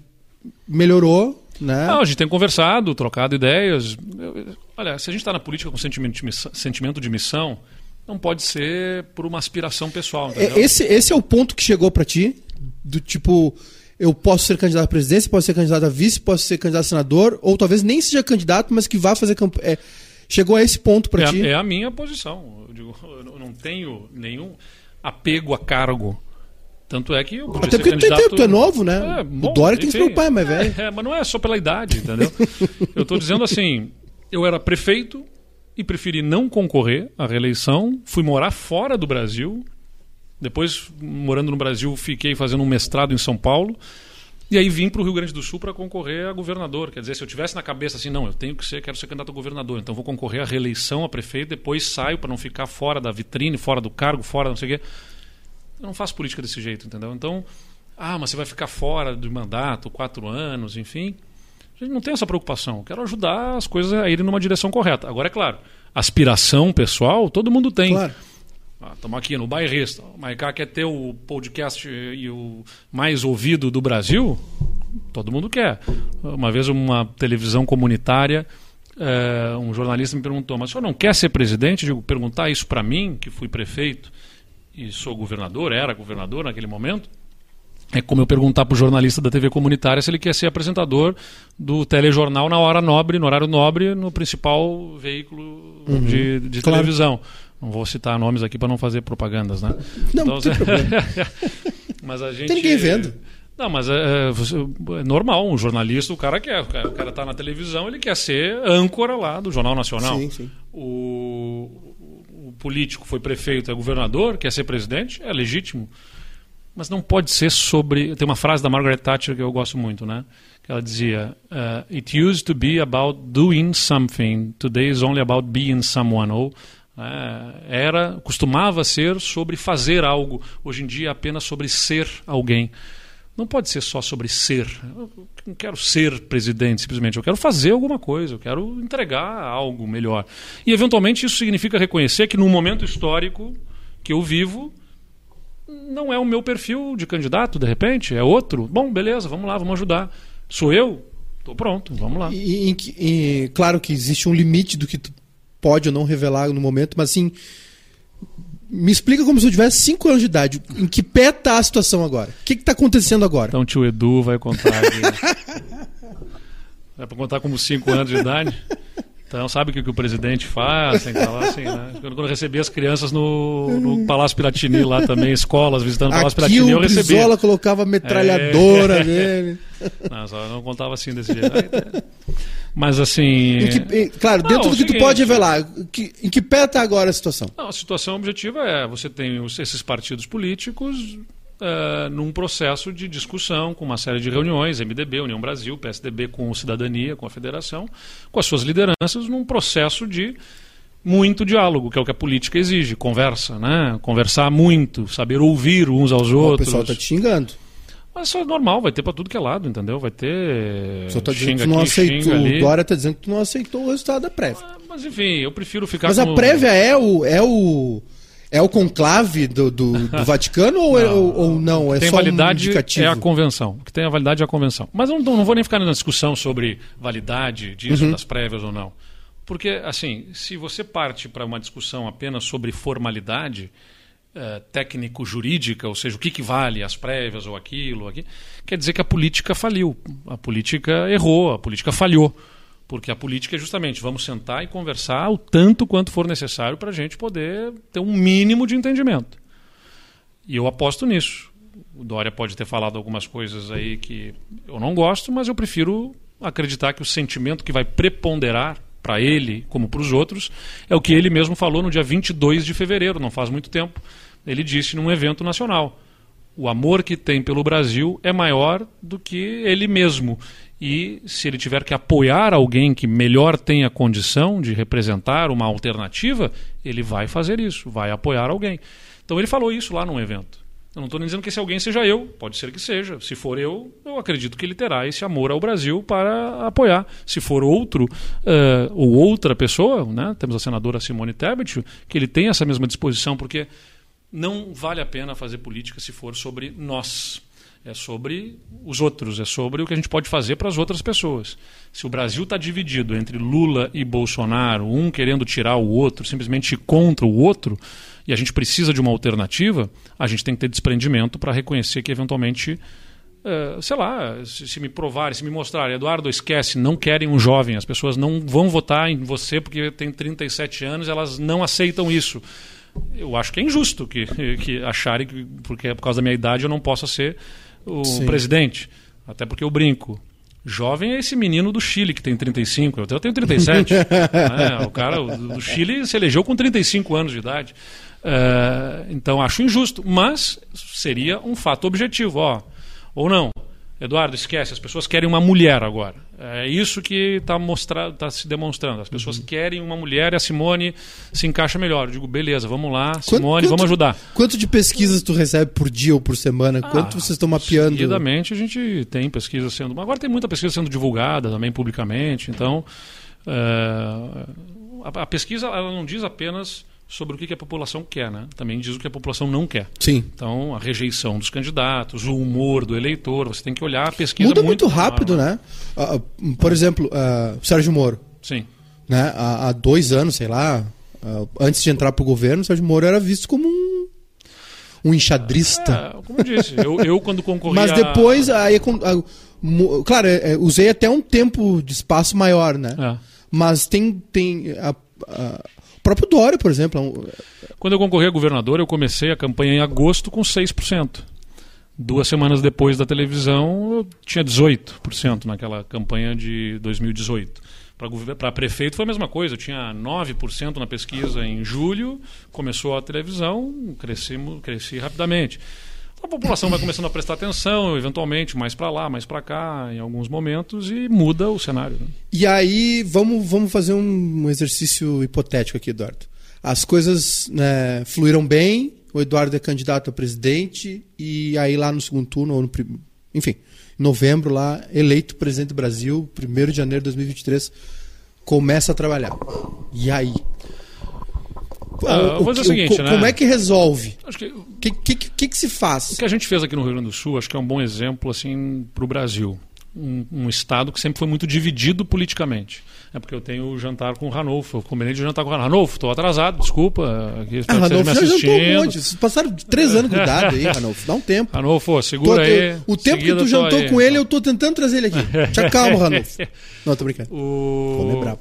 melhorou, né? Não, a gente tem conversado, trocado ideias. Eu- eu- olha, se a gente está na política com sentimento de, missão, sentimento de missão, não pode ser por uma aspiração pessoal. entendeu? É, Esse, esse é o ponto que chegou para ti? Do tipo, eu posso ser candidato à presidência, posso ser candidato a vice, posso ser candidato a senador, ou talvez nem seja candidato, mas que vá fazer campanha. chegou a esse ponto para é, ti? é a minha posição. Eu, digo, eu não tenho nenhum apego a cargo. Tanto é que eu podia Até porque tu, candidato... tu, tu é novo, né? É, bom, o Dória tem que se preocupar, mas velho. É, mas não é só pela idade, entendeu? eu estou dizendo assim, eu era prefeito e preferi não concorrer à reeleição, fui morar fora do Brasil, depois, morando no Brasil, fiquei fazendo um mestrado em São Paulo, e aí vim para o Rio Grande do Sul para concorrer a governador. Quer dizer, se eu tivesse na cabeça assim, não, eu tenho que ser, quero ser candidato a governador, então vou concorrer à reeleição a prefeito, depois saio para não ficar fora da vitrine, fora do cargo, fora não sei o quê. Eu não faço política desse jeito, entendeu? Então, ah, mas você vai ficar fora do mandato, quatro anos, enfim. A gente não tem essa preocupação. Eu quero ajudar as coisas a irem numa direção correta. Agora, é claro, aspiração pessoal, todo mundo tem. Claro. Estamos aqui no Bairrista. O Maiká quer ter o podcast e o mais ouvido do Brasil? Todo mundo quer. Uma vez uma televisão comunitária, eh, um jornalista me perguntou, mas o senhor não quer ser presidente? Digo, perguntar isso para mim, que fui prefeito e sou governador, era governador naquele momento, é como eu perguntar para o jornalista da TV comunitária se ele quer ser apresentador do telejornal na hora nobre, no horário nobre, no principal veículo de, de Claro. televisão. Não vou citar nomes aqui para não fazer propagandas, né? Não, não tem mas a gente Tem ninguém vendo. Não, mas é, é, é normal, um jornalista, o cara quer, o cara, o cara tá na televisão, ele quer ser âncora lá do Jornal Nacional. Sim, sim. O, o político foi prefeito, é governador, quer ser presidente, é legítimo. Mas não pode ser sobre. Tem uma frase da Margaret Thatcher que eu gosto muito, né? Que ela dizia: uh, It used to be about doing something, today is only about being someone. Ou era, costumava ser sobre fazer algo, hoje em dia é apenas sobre ser alguém. Não pode ser só sobre ser. Eu não quero ser presidente, simplesmente. Eu quero fazer alguma coisa, eu quero entregar algo melhor. E, eventualmente, isso significa reconhecer que, num momento histórico que eu vivo, não é o meu perfil de candidato, de repente, é outro. Bom, beleza, vamos lá, vamos ajudar. Sou eu? Estou pronto, vamos lá. E, que- e, claro que existe um limite do que tu pode ou não revelar no momento, mas assim. Me explica como se eu tivesse 5 anos de idade. Em que pé tá a situação agora? O que, que tá acontecendo agora? Então, tio Edu vai contar aqui. Vai para contar como 5 anos de idade. Então, sabe o que, que o presidente faz? Tem que falar assim, né? Quando eu recebi as crianças no, no Palácio Piratini lá também, escolas visitando o Palácio Aqui Piratini, eu o recebi. Brizola colocava metralhadora É. nele. Não, só não contava assim desse jeito. Mas assim. Em que- em- claro, Não, dentro o do que tu seguinte- pode revelar, que- em que pé tá agora a situação? Não, a situação objetiva é você tem os- esses partidos políticos eh, num processo de discussão com uma série de reuniões, MDB, União Brasil, PSDB com o Cidadania, com a Federação, com as suas lideranças, num processo de muito diálogo, que é o que a política exige, conversa, né? Conversar muito, saber ouvir uns aos O outros. pessoal tá te xingando. Mas isso é normal, vai ter para tudo que é lado, entendeu? Vai ter O pessoal tá dizendo que tu não aqui, aceitou. O Dória tá dizendo que tu não aceitou o resultado da prévia. Mas enfim, eu prefiro ficar Mas com a prévia é o, é o. É o conclave do, do, do Vaticano ou, é- Não. ou, ou não? É tem só um validade indicativo? é a convenção. O que tem a validade é a convenção. Mas eu não, não vou nem ficar na discussão sobre validade disso, das prévias ou não. Porque, assim, se você parte para uma discussão apenas sobre formalidade eh, técnico-jurídica, ou seja, o que, que vale as prévias ou aquilo, aqui, quer dizer que a política faliu. A política errou, a política falhou. Porque a política é justamente vamos sentar e conversar o tanto quanto for necessário para a gente poder ter um mínimo de entendimento. E eu aposto nisso. O Dória pode ter falado algumas coisas aí que eu não gosto, mas eu prefiro acreditar que o sentimento que vai preponderar para ele, como para os outros, é o que ele mesmo falou no dia 22 de fevereiro, não faz muito tempo. Ele disse num evento nacional: o amor que tem pelo Brasil é maior do que ele mesmo. E se ele tiver que apoiar alguém que melhor tenha condição de representar uma alternativa, ele vai fazer isso, vai apoiar alguém. Então ele falou isso lá num evento. Eu não estou nem dizendo que esse alguém seja eu, pode ser que seja. Se for eu, eu acredito que ele terá esse amor ao Brasil para apoiar. Se for outro eh, ou outra pessoa, né? temos a senadora Simone Tebet, que ele tem essa mesma disposição, porque não vale a pena fazer política se for sobre nós. É sobre os outros, é sobre o que a gente pode fazer para as outras pessoas. Se o Brasil está dividido entre Lula e Bolsonaro, um querendo tirar o outro, simplesmente contra o outro, e a gente precisa de uma alternativa, a gente tem que ter desprendimento para reconhecer que eventualmente. eh, sei lá, se, se me provarem, se me mostrarem, Eduardo, esquece, não querem um jovem, as pessoas não vão votar em você porque tem 37 anos, elas não aceitam isso. Eu acho que é injusto que, que acharem que, porque é por causa da minha idade, eu não possa ser o Sim. presidente. Até porque eu brinco. Jovem é esse menino do Chile que tem 35, eu tenho 37. né? O cara do Chile se elegeu com 35 anos de idade. Eh, então acho injusto, mas seria um fato objetivo, ó. Ou não. Eduardo, esquece, as pessoas querem uma mulher agora. É isso que está tá se demonstrando. As pessoas querem uma mulher e a Simone se encaixa melhor. Eu digo, beleza, vamos lá, Simone, quanto- vamos ajudar. Quanto de pesquisas tu recebe por dia ou por semana? Quanto Ah, vocês estão mapeando? Seguidamente a gente tem pesquisa sendo. Agora tem muita pesquisa sendo divulgada também publicamente. Então, eh, a, a pesquisa ela não diz apenas sobre o que a população quer, né? Também diz o que a população não quer. Sim. Então, a rejeição dos candidatos, o humor do eleitor, você tem que olhar a pesquisa Muda muito, maior, rápido, né? Ah, ah, por exemplo, o Sérgio Moro. Sim. Né? Há, há dois anos, sei lá, ah, antes de entrar governo, o Sérgio Moro era visto como um, um enxadrista. É, como eu disse, eu, eu quando concorri Mas a- depois, aí, com- ah, mu- claro, é, é, usei até um tempo de espaço maior, né? É. Mas tem, tem a- a- próprio Dória, por exemplo, é Quando eu concorri a governador, eu comecei a campanha em agosto com 6%. Duas semanas depois da televisão, eu tinha 18% naquela campanha de 2018. Para prefeito foi a mesma coisa, eu tinha 9% na pesquisa em julho, começou a televisão, cresci, cresci rapidamente. A população vai começando a prestar atenção, eventualmente, mais para lá, mais para cá, em alguns momentos, e muda o cenário. né? E aí, vamos, vamos fazer um exercício hipotético aqui, Eduardo. As coisas né, fluíram bem, o Eduardo é candidato a presidente, e aí lá no segundo turno, ou no, prim- enfim, em novembro lá, eleito presidente do Brasil, 1 de janeiro de 2023, começa a trabalhar. E aí? Ah, vou dizer o seguinte, co- né? Como é que resolve? Acho que O que, que, que, que se O faz? que a gente fez aqui no Rio Grande do Sul, acho que é um bom exemplo assim para o Brasil. Um, um estado que sempre foi muito dividido politicamente. É porque eu tenho o jantar com o Ranolfo. Eu combinei de jantar com o Ranolfo. Ranolfo, estou atrasado, desculpa. Aqui, Ah, Ranolfo já jantou um monte. Vocês passaram três anos cuidado aí, Ranolfo. Dá um tempo. Ranolfo, Tô- segura aí. o tempo que tu tô jantou aí. com ele, eu tô tentando trazer ele aqui. Te acalma, Ranolfo. Não, tô brincando. O... Vou lembrar. o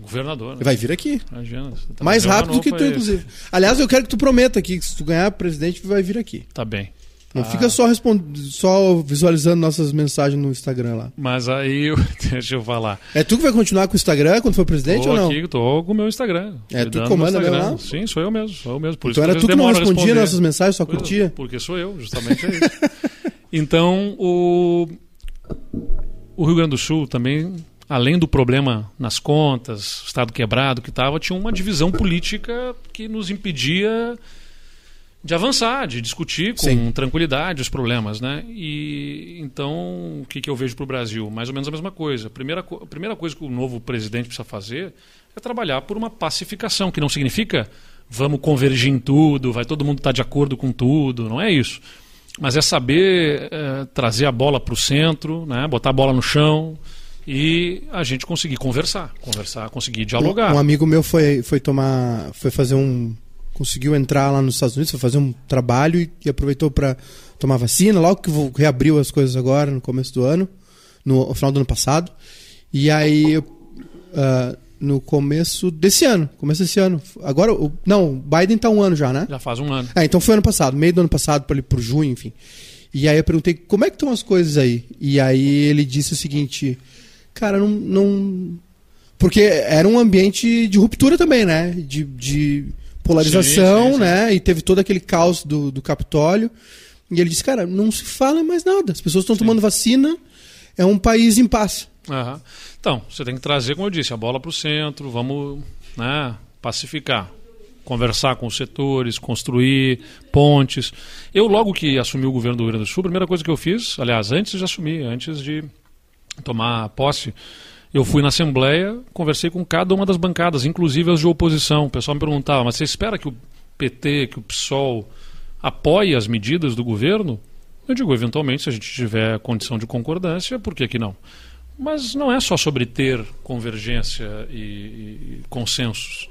governador. Né? Vai vir aqui. Imagina, tá Mais rápido do que tu, inclusive. Aliás, eu quero que tu prometa aqui que se tu ganhar presidente, vai vir aqui. Tá bem. Não Ah. fica só, só visualizando nossas mensagens no Instagram lá. Mas aí, eu- deixa eu falar. É tu que vai continuar com o Instagram quando for presidente Tô ou não? aqui, tô com o meu Instagram. É, tu do comanda mesmo lá? Sim, sou eu mesmo. Sou eu mesmo. Por Então isso era que tu que não respondia nossas mensagens, só é, curtia? Porque sou eu, justamente é isso. então, o, o Rio Grande do Sul também, além do problema nas contas, Estado quebrado que estava, tinha uma divisão política que nos impedia de avançar, de discutir com Sim. tranquilidade os problemas, né? E então o que, que eu vejo para o Brasil? Mais ou menos a mesma coisa. A primeira, a primeira coisa que o novo presidente precisa fazer é trabalhar por uma pacificação, que não significa vamos convergir em tudo, vai todo mundo estar tá de acordo com tudo, não é isso. Mas é saber é, trazer a bola para o centro, né, botar a bola no chão e a gente conseguir conversar, conversar, conseguir dialogar. Um, um amigo meu foi, foi tomar, foi fazer um, conseguiu entrar lá nos Estados Unidos, foi fazer um trabalho e, e aproveitou para tomar vacina, logo que reabriu as coisas agora no começo do ano, no, no final do ano passado. E aí uh, no começo desse ano. Começo desse ano. Agora, o, não, Biden está um ano já, né? Já faz um ano. É, então foi ano passado, meio do ano passado, para por junho, enfim. E aí eu perguntei, como é que estão as coisas aí? E aí ele disse o seguinte, cara, não. não... Porque era um ambiente de ruptura também, né? De, de polarização, sim, sim, sim. né? E teve todo aquele caos do, do Capitólio. E ele disse, cara, não se fala mais nada. As pessoas estão tomando vacina, é um país em paz. Uhum. Então, você tem que trazer, como eu disse, a bola para o centro, vamos né, pacificar, conversar com os setores, construir pontes. Eu, logo que assumi o governo do Rio Grande do Sul, a primeira coisa que eu fiz, aliás, antes de assumir, antes de tomar posse, eu fui na Assembleia, conversei com cada uma das bancadas, inclusive as de oposição. O pessoal me perguntava, mas você espera que o PT, que o PSOL apoie as medidas do governo? Eu digo, eventualmente, se a gente tiver condição de concordância, por que, que não? Mas não é só sobre ter convergência e, e consensos.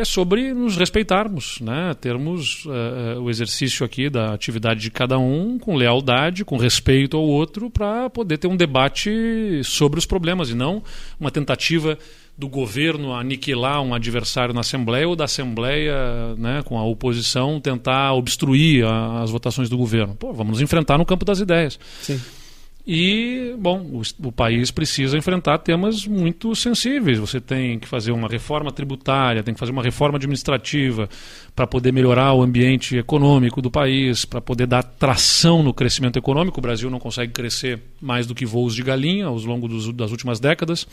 É sobre nos respeitarmos, né? termos uh, o exercício aqui da atividade de cada um com lealdade, com respeito ao outro, para poder ter um debate sobre os problemas e não uma tentativa do governo aniquilar um adversário na Assembleia ou da Assembleia, né, com a oposição, tentar obstruir a, as votações do governo. Pô, vamos nos enfrentar no campo das ideias. Sim. E, bom, o, o, país precisa enfrentar temas muito sensíveis. Você tem que fazer uma reforma tributária, tem que fazer uma reforma administrativa para poder melhorar o ambiente econômico do país, para poder dar tração no crescimento econômico. O Brasil não consegue crescer mais do que voos de galinha ao longo dos, das últimas décadas.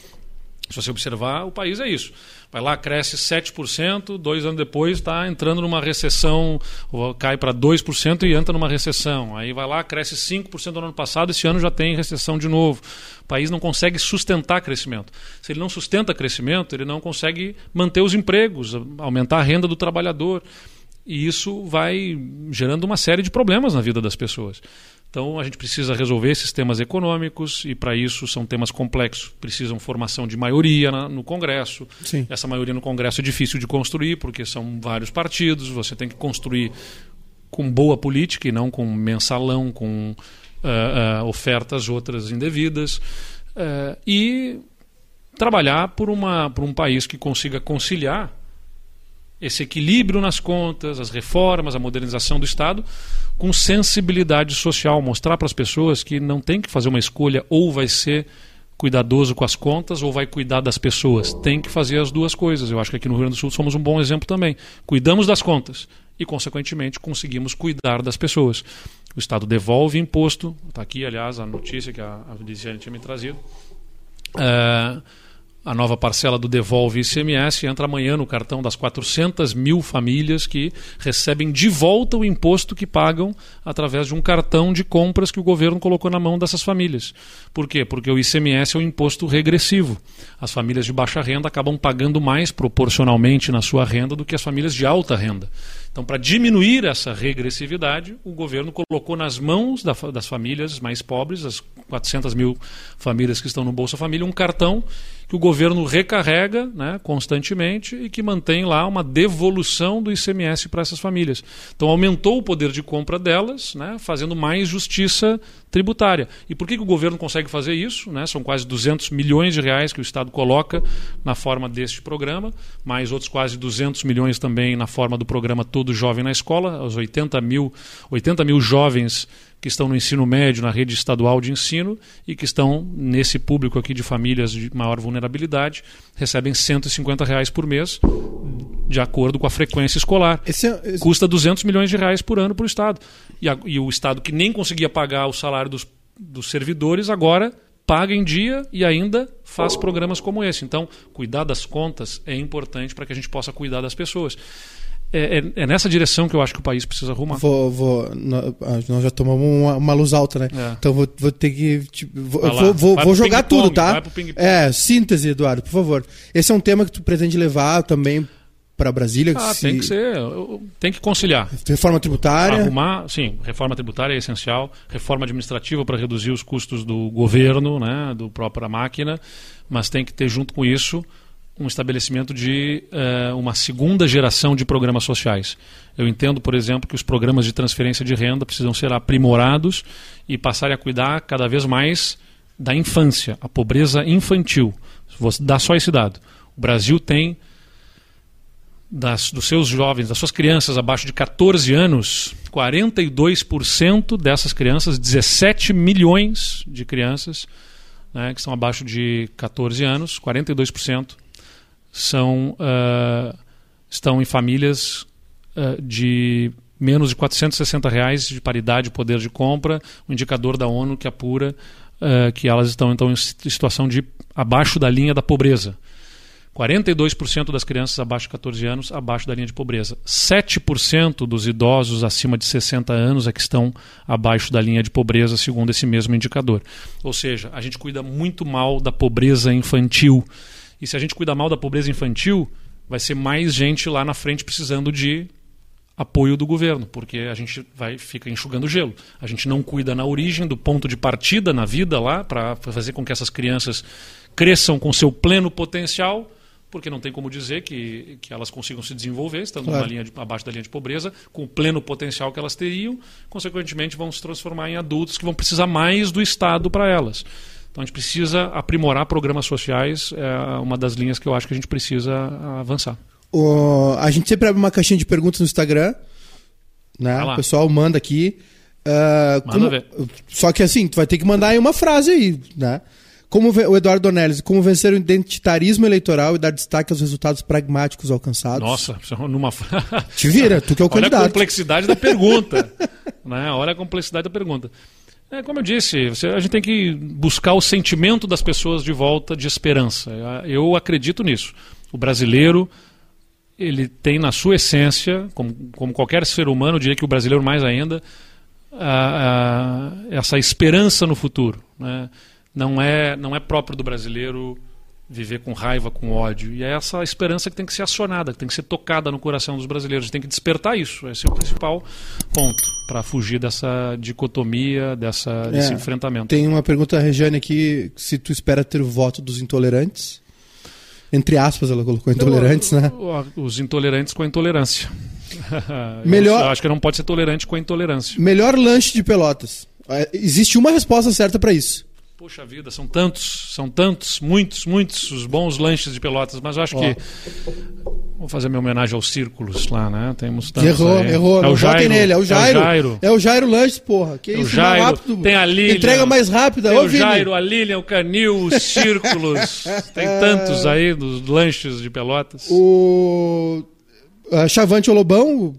Se você observar, o país é isso. Vai lá, cresce 7%, dois anos depois está entrando numa recessão, cai para 2% e entra numa recessão. Aí vai lá, cresce 5% no ano passado, esse ano já tem recessão de novo. O país não consegue sustentar crescimento. Se ele não sustenta crescimento, ele não consegue manter os empregos, aumentar a renda do trabalhador. E isso vai gerando uma série de problemas na vida das pessoas. Então a gente precisa resolver esses temas econômicos e para isso são temas complexos. Precisam formação de maioria na, no Congresso. Sim. Essa maioria no Congresso é difícil de construir porque são vários partidos. Você tem que construir com boa política e não com mensalão, com uh, uh, ofertas outras indevidas uh, e trabalhar por, uma, por um país que consiga conciliar esse equilíbrio nas contas, as reformas, a modernização do Estado, com sensibilidade social, mostrar para as pessoas que não tem que fazer uma escolha ou vai ser cuidadoso com as contas ou vai cuidar das pessoas. Tem que fazer as duas coisas. Eu acho que aqui no Rio Grande do Sul somos um bom exemplo também. Cuidamos das contas e, consequentemente, conseguimos cuidar das pessoas. O Estado devolve imposto. Está aqui, aliás, a notícia que a, a tinha me trazido. Uh, a nova parcela do Devolve ICMS entra amanhã no cartão das 400 mil famílias que recebem de volta o imposto que pagam através de um cartão de compras que o governo colocou na mão dessas famílias. Por quê? Porque o ICMS é um imposto regressivo. As famílias de baixa renda acabam pagando mais proporcionalmente na sua renda do que as famílias de alta renda. Então, para diminuir essa regressividade, o governo colocou nas mãos da, das famílias mais pobres, as 400 mil famílias que estão no Bolsa Família, um cartão que o governo recarrega né, constantemente e que mantém lá uma devolução do ICMS para essas famílias. Então, aumentou o poder de compra delas, né, fazendo mais justiça tributária. E por que, que o governo consegue fazer isso? Né? São quase 200 milhões de reais que o Estado coloca na forma deste programa, mais outros quase 200 milhões também na forma do programa Todo Jovem na Escola, os 80 mil, 80 mil jovens que estão no ensino médio, na rede estadual de ensino e que estão nesse público aqui de famílias de maior vulnerabilidade, recebem 150 reais por mês, de acordo com a frequência escolar. Esse é, esse... Custa 200 milhões de reais por ano para o Estado. E, a, e, o Estado que nem conseguia pagar o salário dos, dos servidores, agora paga em dia e ainda faz programas como esse. Então, cuidar das contas é importante para que a gente possa cuidar das pessoas. É, é, é, nessa direção que eu acho que o país precisa arrumar. Vou, vou, nós já tomamos uma, uma luz alta, né? É. Então vou, vou, ter que. Tipo, vou, vou, vou, vou jogar tudo, tá? É, síntese, Eduardo, por favor. Esse é um tema que tu pretende levar também para Brasília? Ah, se... tem que ser, tem que conciliar. Reforma tributária? Arrumar, sim, reforma tributária é essencial, reforma administrativa para reduzir os custos do governo, né, do própria máquina, mas tem que ter junto com isso um estabelecimento de uh, uma segunda geração de programas sociais. Eu entendo, por exemplo, que os programas de transferência de renda precisam ser aprimorados e passarem a cuidar cada vez mais da infância, a pobreza infantil. Vou dar só esse dado. O Brasil tem das, dos seus jovens, das suas crianças abaixo de 14 anos, 42% dessas crianças, 17 milhões de crianças né, que estão abaixo de 14 anos, 42% são, uh, estão em famílias uh, de menos de 460 reais de paridade de poder de compra, um indicador da ONU que apura uh, que elas estão então em situação de abaixo da linha da pobreza. 42% das crianças abaixo de 14 anos abaixo da linha de pobreza. 7% dos idosos acima de 60 anos é que estão abaixo da linha de pobreza, segundo esse mesmo indicador. Ou seja, a gente cuida muito mal da pobreza infantil. E se a gente cuida mal da pobreza infantil, vai ser mais gente lá na frente precisando de apoio do governo, porque a gente vai fica enxugando gelo. A gente não cuida na origem do ponto de partida na vida lá para fazer com que essas crianças cresçam com seu pleno potencial porque não tem como dizer que, que elas consigam se desenvolver, estando claro. linha de, abaixo da linha de pobreza, com o pleno potencial que elas teriam, consequentemente vão se transformar em adultos que vão precisar mais do Estado para elas. Então a gente precisa aprimorar programas sociais, é uma das linhas que eu acho que a gente precisa avançar. O, a gente sempre abre uma caixinha de perguntas no Instagram, né? O pessoal manda aqui. Uh, manda como... ver. Só que assim, tu vai ter que mandar aí uma frase aí, né? Como o Eduardo Donelles, como vencer o identitarismo eleitoral e dar destaque aos resultados pragmáticos alcançados. Nossa, numa Te vira, tu que é o candidato. Olha a complexidade da pergunta. né? Olha a complexidade da pergunta. É, como eu disse, você, a gente tem que buscar o sentimento das pessoas de volta de esperança. Eu acredito nisso. O brasileiro, ele tem na sua essência, como, como qualquer ser humano, eu diria que o brasileiro mais ainda, a, a, essa esperança no futuro. Né? Não é, não é próprio do brasileiro viver com raiva, com ódio. E é essa esperança que tem que ser acionada, que tem que ser tocada no coração dos brasileiros. Tem que despertar isso. Esse é o principal ponto para fugir dessa dicotomia, dessa, é, desse enfrentamento. Tem uma pergunta Regiane aqui: se tu espera ter o voto dos intolerantes? Entre aspas, ela colocou intolerantes, né? Os intolerantes com a intolerância. Melhor... Eu acho que não pode ser tolerante com a intolerância. Melhor lanche de Pelotas. É, existe uma resposta certa para isso. Poxa vida, são tantos, são tantos, muitos, muitos os bons lanches de Pelotas, mas eu acho que vou fazer minha homenagem aos círculos lá, né? Temos tantos Errou, aí. errou, é o Jairo, nele, é o Jairo. É o Jairo, é o Jairo Lanches, porra. Que é isso, Jairo, mais rápido. Tem a Lilian, Entrega mais rápida. Tem Ô, o Jairo, a Lilian, o Canil, os círculos. tem tantos aí dos lanches de Pelotas. O uh, Chavante Olobão,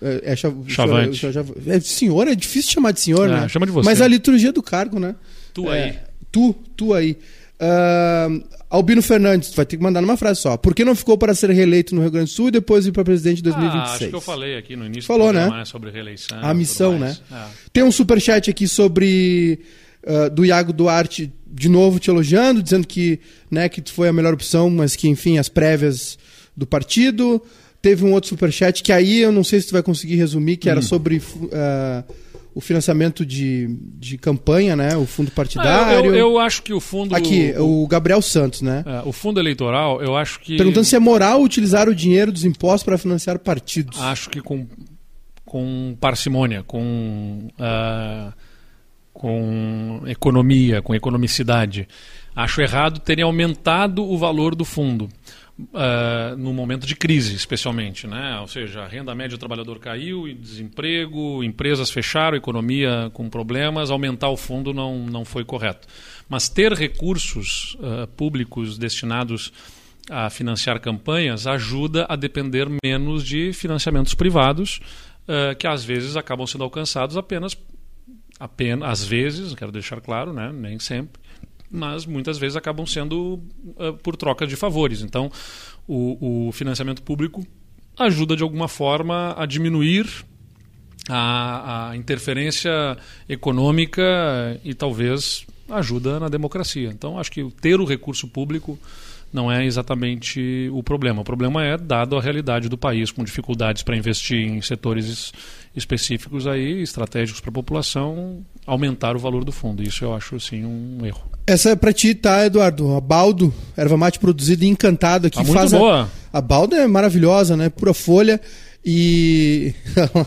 é, é Chavante. É, senhor, é difícil chamar de senhor, é, né? Chama de você. Mas a liturgia do cargo, né? Tu aí. É, tu, tu aí. Uh, Albino Fernandes, vai ter que mandar numa frase só. Por que não ficou para ser reeleito no Rio Grande do Sul e depois ir para presidente em 2026? Ah, acho que eu falei aqui no início Falou, né? sobre reeleição. A missão, né? É. Tem um superchat aqui sobre. Uh, do Iago Duarte, de novo te elogiando, dizendo que, né, que foi a melhor opção, mas que, enfim, as prévias do partido. Teve um outro superchat que aí eu não sei se tu vai conseguir resumir, que hum. era sobre. Uh, o financiamento de, de campanha, né? O fundo partidário. Ah, eu, eu, acho que o fundo. Aqui, o, Gabriel Santos, né? É, o fundo eleitoral, eu acho que. Perguntando se é moral utilizar o dinheiro dos impostos para financiar partidos. Acho que com, com parcimônia, com. Uh, com economia, com economicidade. Acho errado terem aumentado o valor do fundo uh, no momento de crise, especialmente. Né? Ou seja, a renda média do trabalhador caiu, desemprego, empresas fecharam, economia com problemas, aumentar o fundo não, não foi correto. Mas ter recursos uh, públicos destinados a financiar campanhas ajuda a depender menos de financiamentos privados, uh, que às vezes acabam sendo alcançados apenas apenas às vezes, quero deixar claro, né, nem sempre, mas muitas vezes acabam sendo uh, por troca de favores. Então, o, o, financiamento público ajuda de alguma forma a diminuir a, a interferência econômica e talvez ajuda na democracia. Então, acho que ter o recurso público não é exatamente o problema. O problema é, dado a realidade do país, com dificuldades para investir em setores específicos aí, estratégicos para a população, aumentar o valor do fundo. Isso eu acho, assim, um erro. Essa é para ti, tá, Eduardo? A Baldo, erva mate produzida e encantado aqui. Tá muito boa. A, a Baldo é maravilhosa, né? Pura folha. E.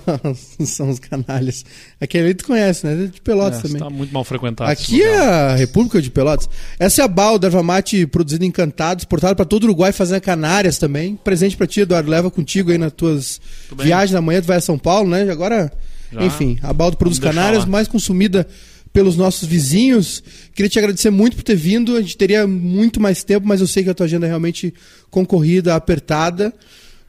São os canalhas. Aquele ali tu conhece, né? De Pelotas é, também. Está muito mal frequentado. Aqui é a República de Pelotas. Essa é a Balda, erva mate produzida em exportada para todo o Uruguai, fazendo Canárias também. Presente para ti, Eduardo. Leva contigo aí nas tuas viagens da manhã. Tu vai a São Paulo, né? Agora, Já. enfim, a Balda produz Canárias, mais consumida pelos nossos vizinhos. Queria te agradecer muito por ter vindo. A gente teria muito mais tempo, mas eu sei que a tua agenda é realmente concorrida, apertada.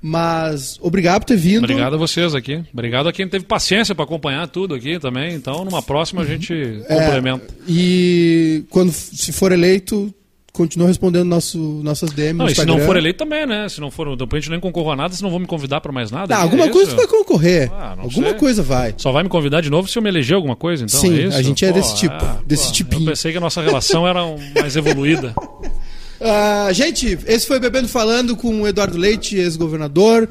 Mas obrigado por ter vindo. Obrigado a vocês aqui. Obrigado a quem teve paciência para acompanhar tudo aqui também. Então, numa próxima a gente é, complementa. E quando se for eleito, continua respondendo nosso, nossas DMs. Não, e se não for eleito também, né? Se não for, depois a gente nem concorra a nada, se não vão me convidar para mais nada. Não, alguma é coisa vai concorrer. Ah, alguma sei. coisa vai. Só vai me convidar de novo se eu me eleger alguma coisa, então. Sim, é a gente é desse tipo, ah, desse pô, tipinho. Eu pensei que a nossa relação era mais evoluída. Uh, gente, esse foi Bebendo Falando com o Eduardo Leite, ex-governador.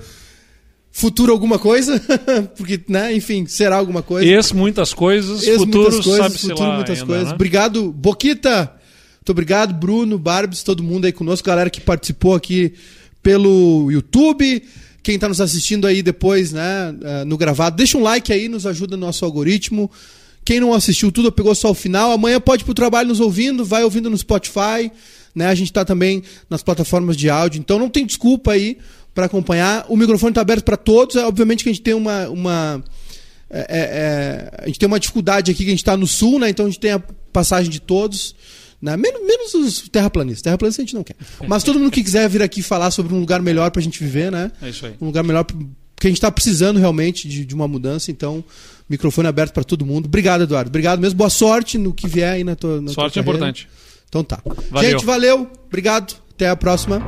Futuro alguma coisa, porque, né, enfim, será alguma coisa. Ex muitas coisas, Ex futuro muitas coisas, sabe futuro muitas ainda, coisas. Né? Obrigado, Boquita. Muito obrigado, Bruno, Barbs, todo mundo aí conosco, galera que participou aqui pelo YouTube. Quem está nos assistindo aí depois, né, eh, no gravado, deixa um like aí, nos ajuda no nosso algoritmo. Quem não assistiu tudo, pegou só o final, amanhã pode ir pro trabalho nos ouvindo, vai ouvindo no Spotify. Né? A gente está também nas plataformas de áudio, então não tem desculpa aí para acompanhar. O microfone está aberto para todos. É, obviamente que a gente tem uma. uma é, é, é, a gente tem uma dificuldade aqui que a gente está no sul, né? então a gente tem a passagem de todos. Né? Menos, menos os terraplanistas. Terraplanistas a gente não quer. Mas todo mundo que quiser vir aqui falar sobre um lugar melhor para a gente viver, né? É isso aí. Um lugar melhor porque a gente está precisando realmente de, de, uma mudança, então microfone aberto para todo mundo. Obrigado, Eduardo. Obrigado mesmo. Boa sorte no que vier aí na tua. Na sorte tua é importante. Então tá. Valeu. Gente, valeu. Obrigado. Até a próxima.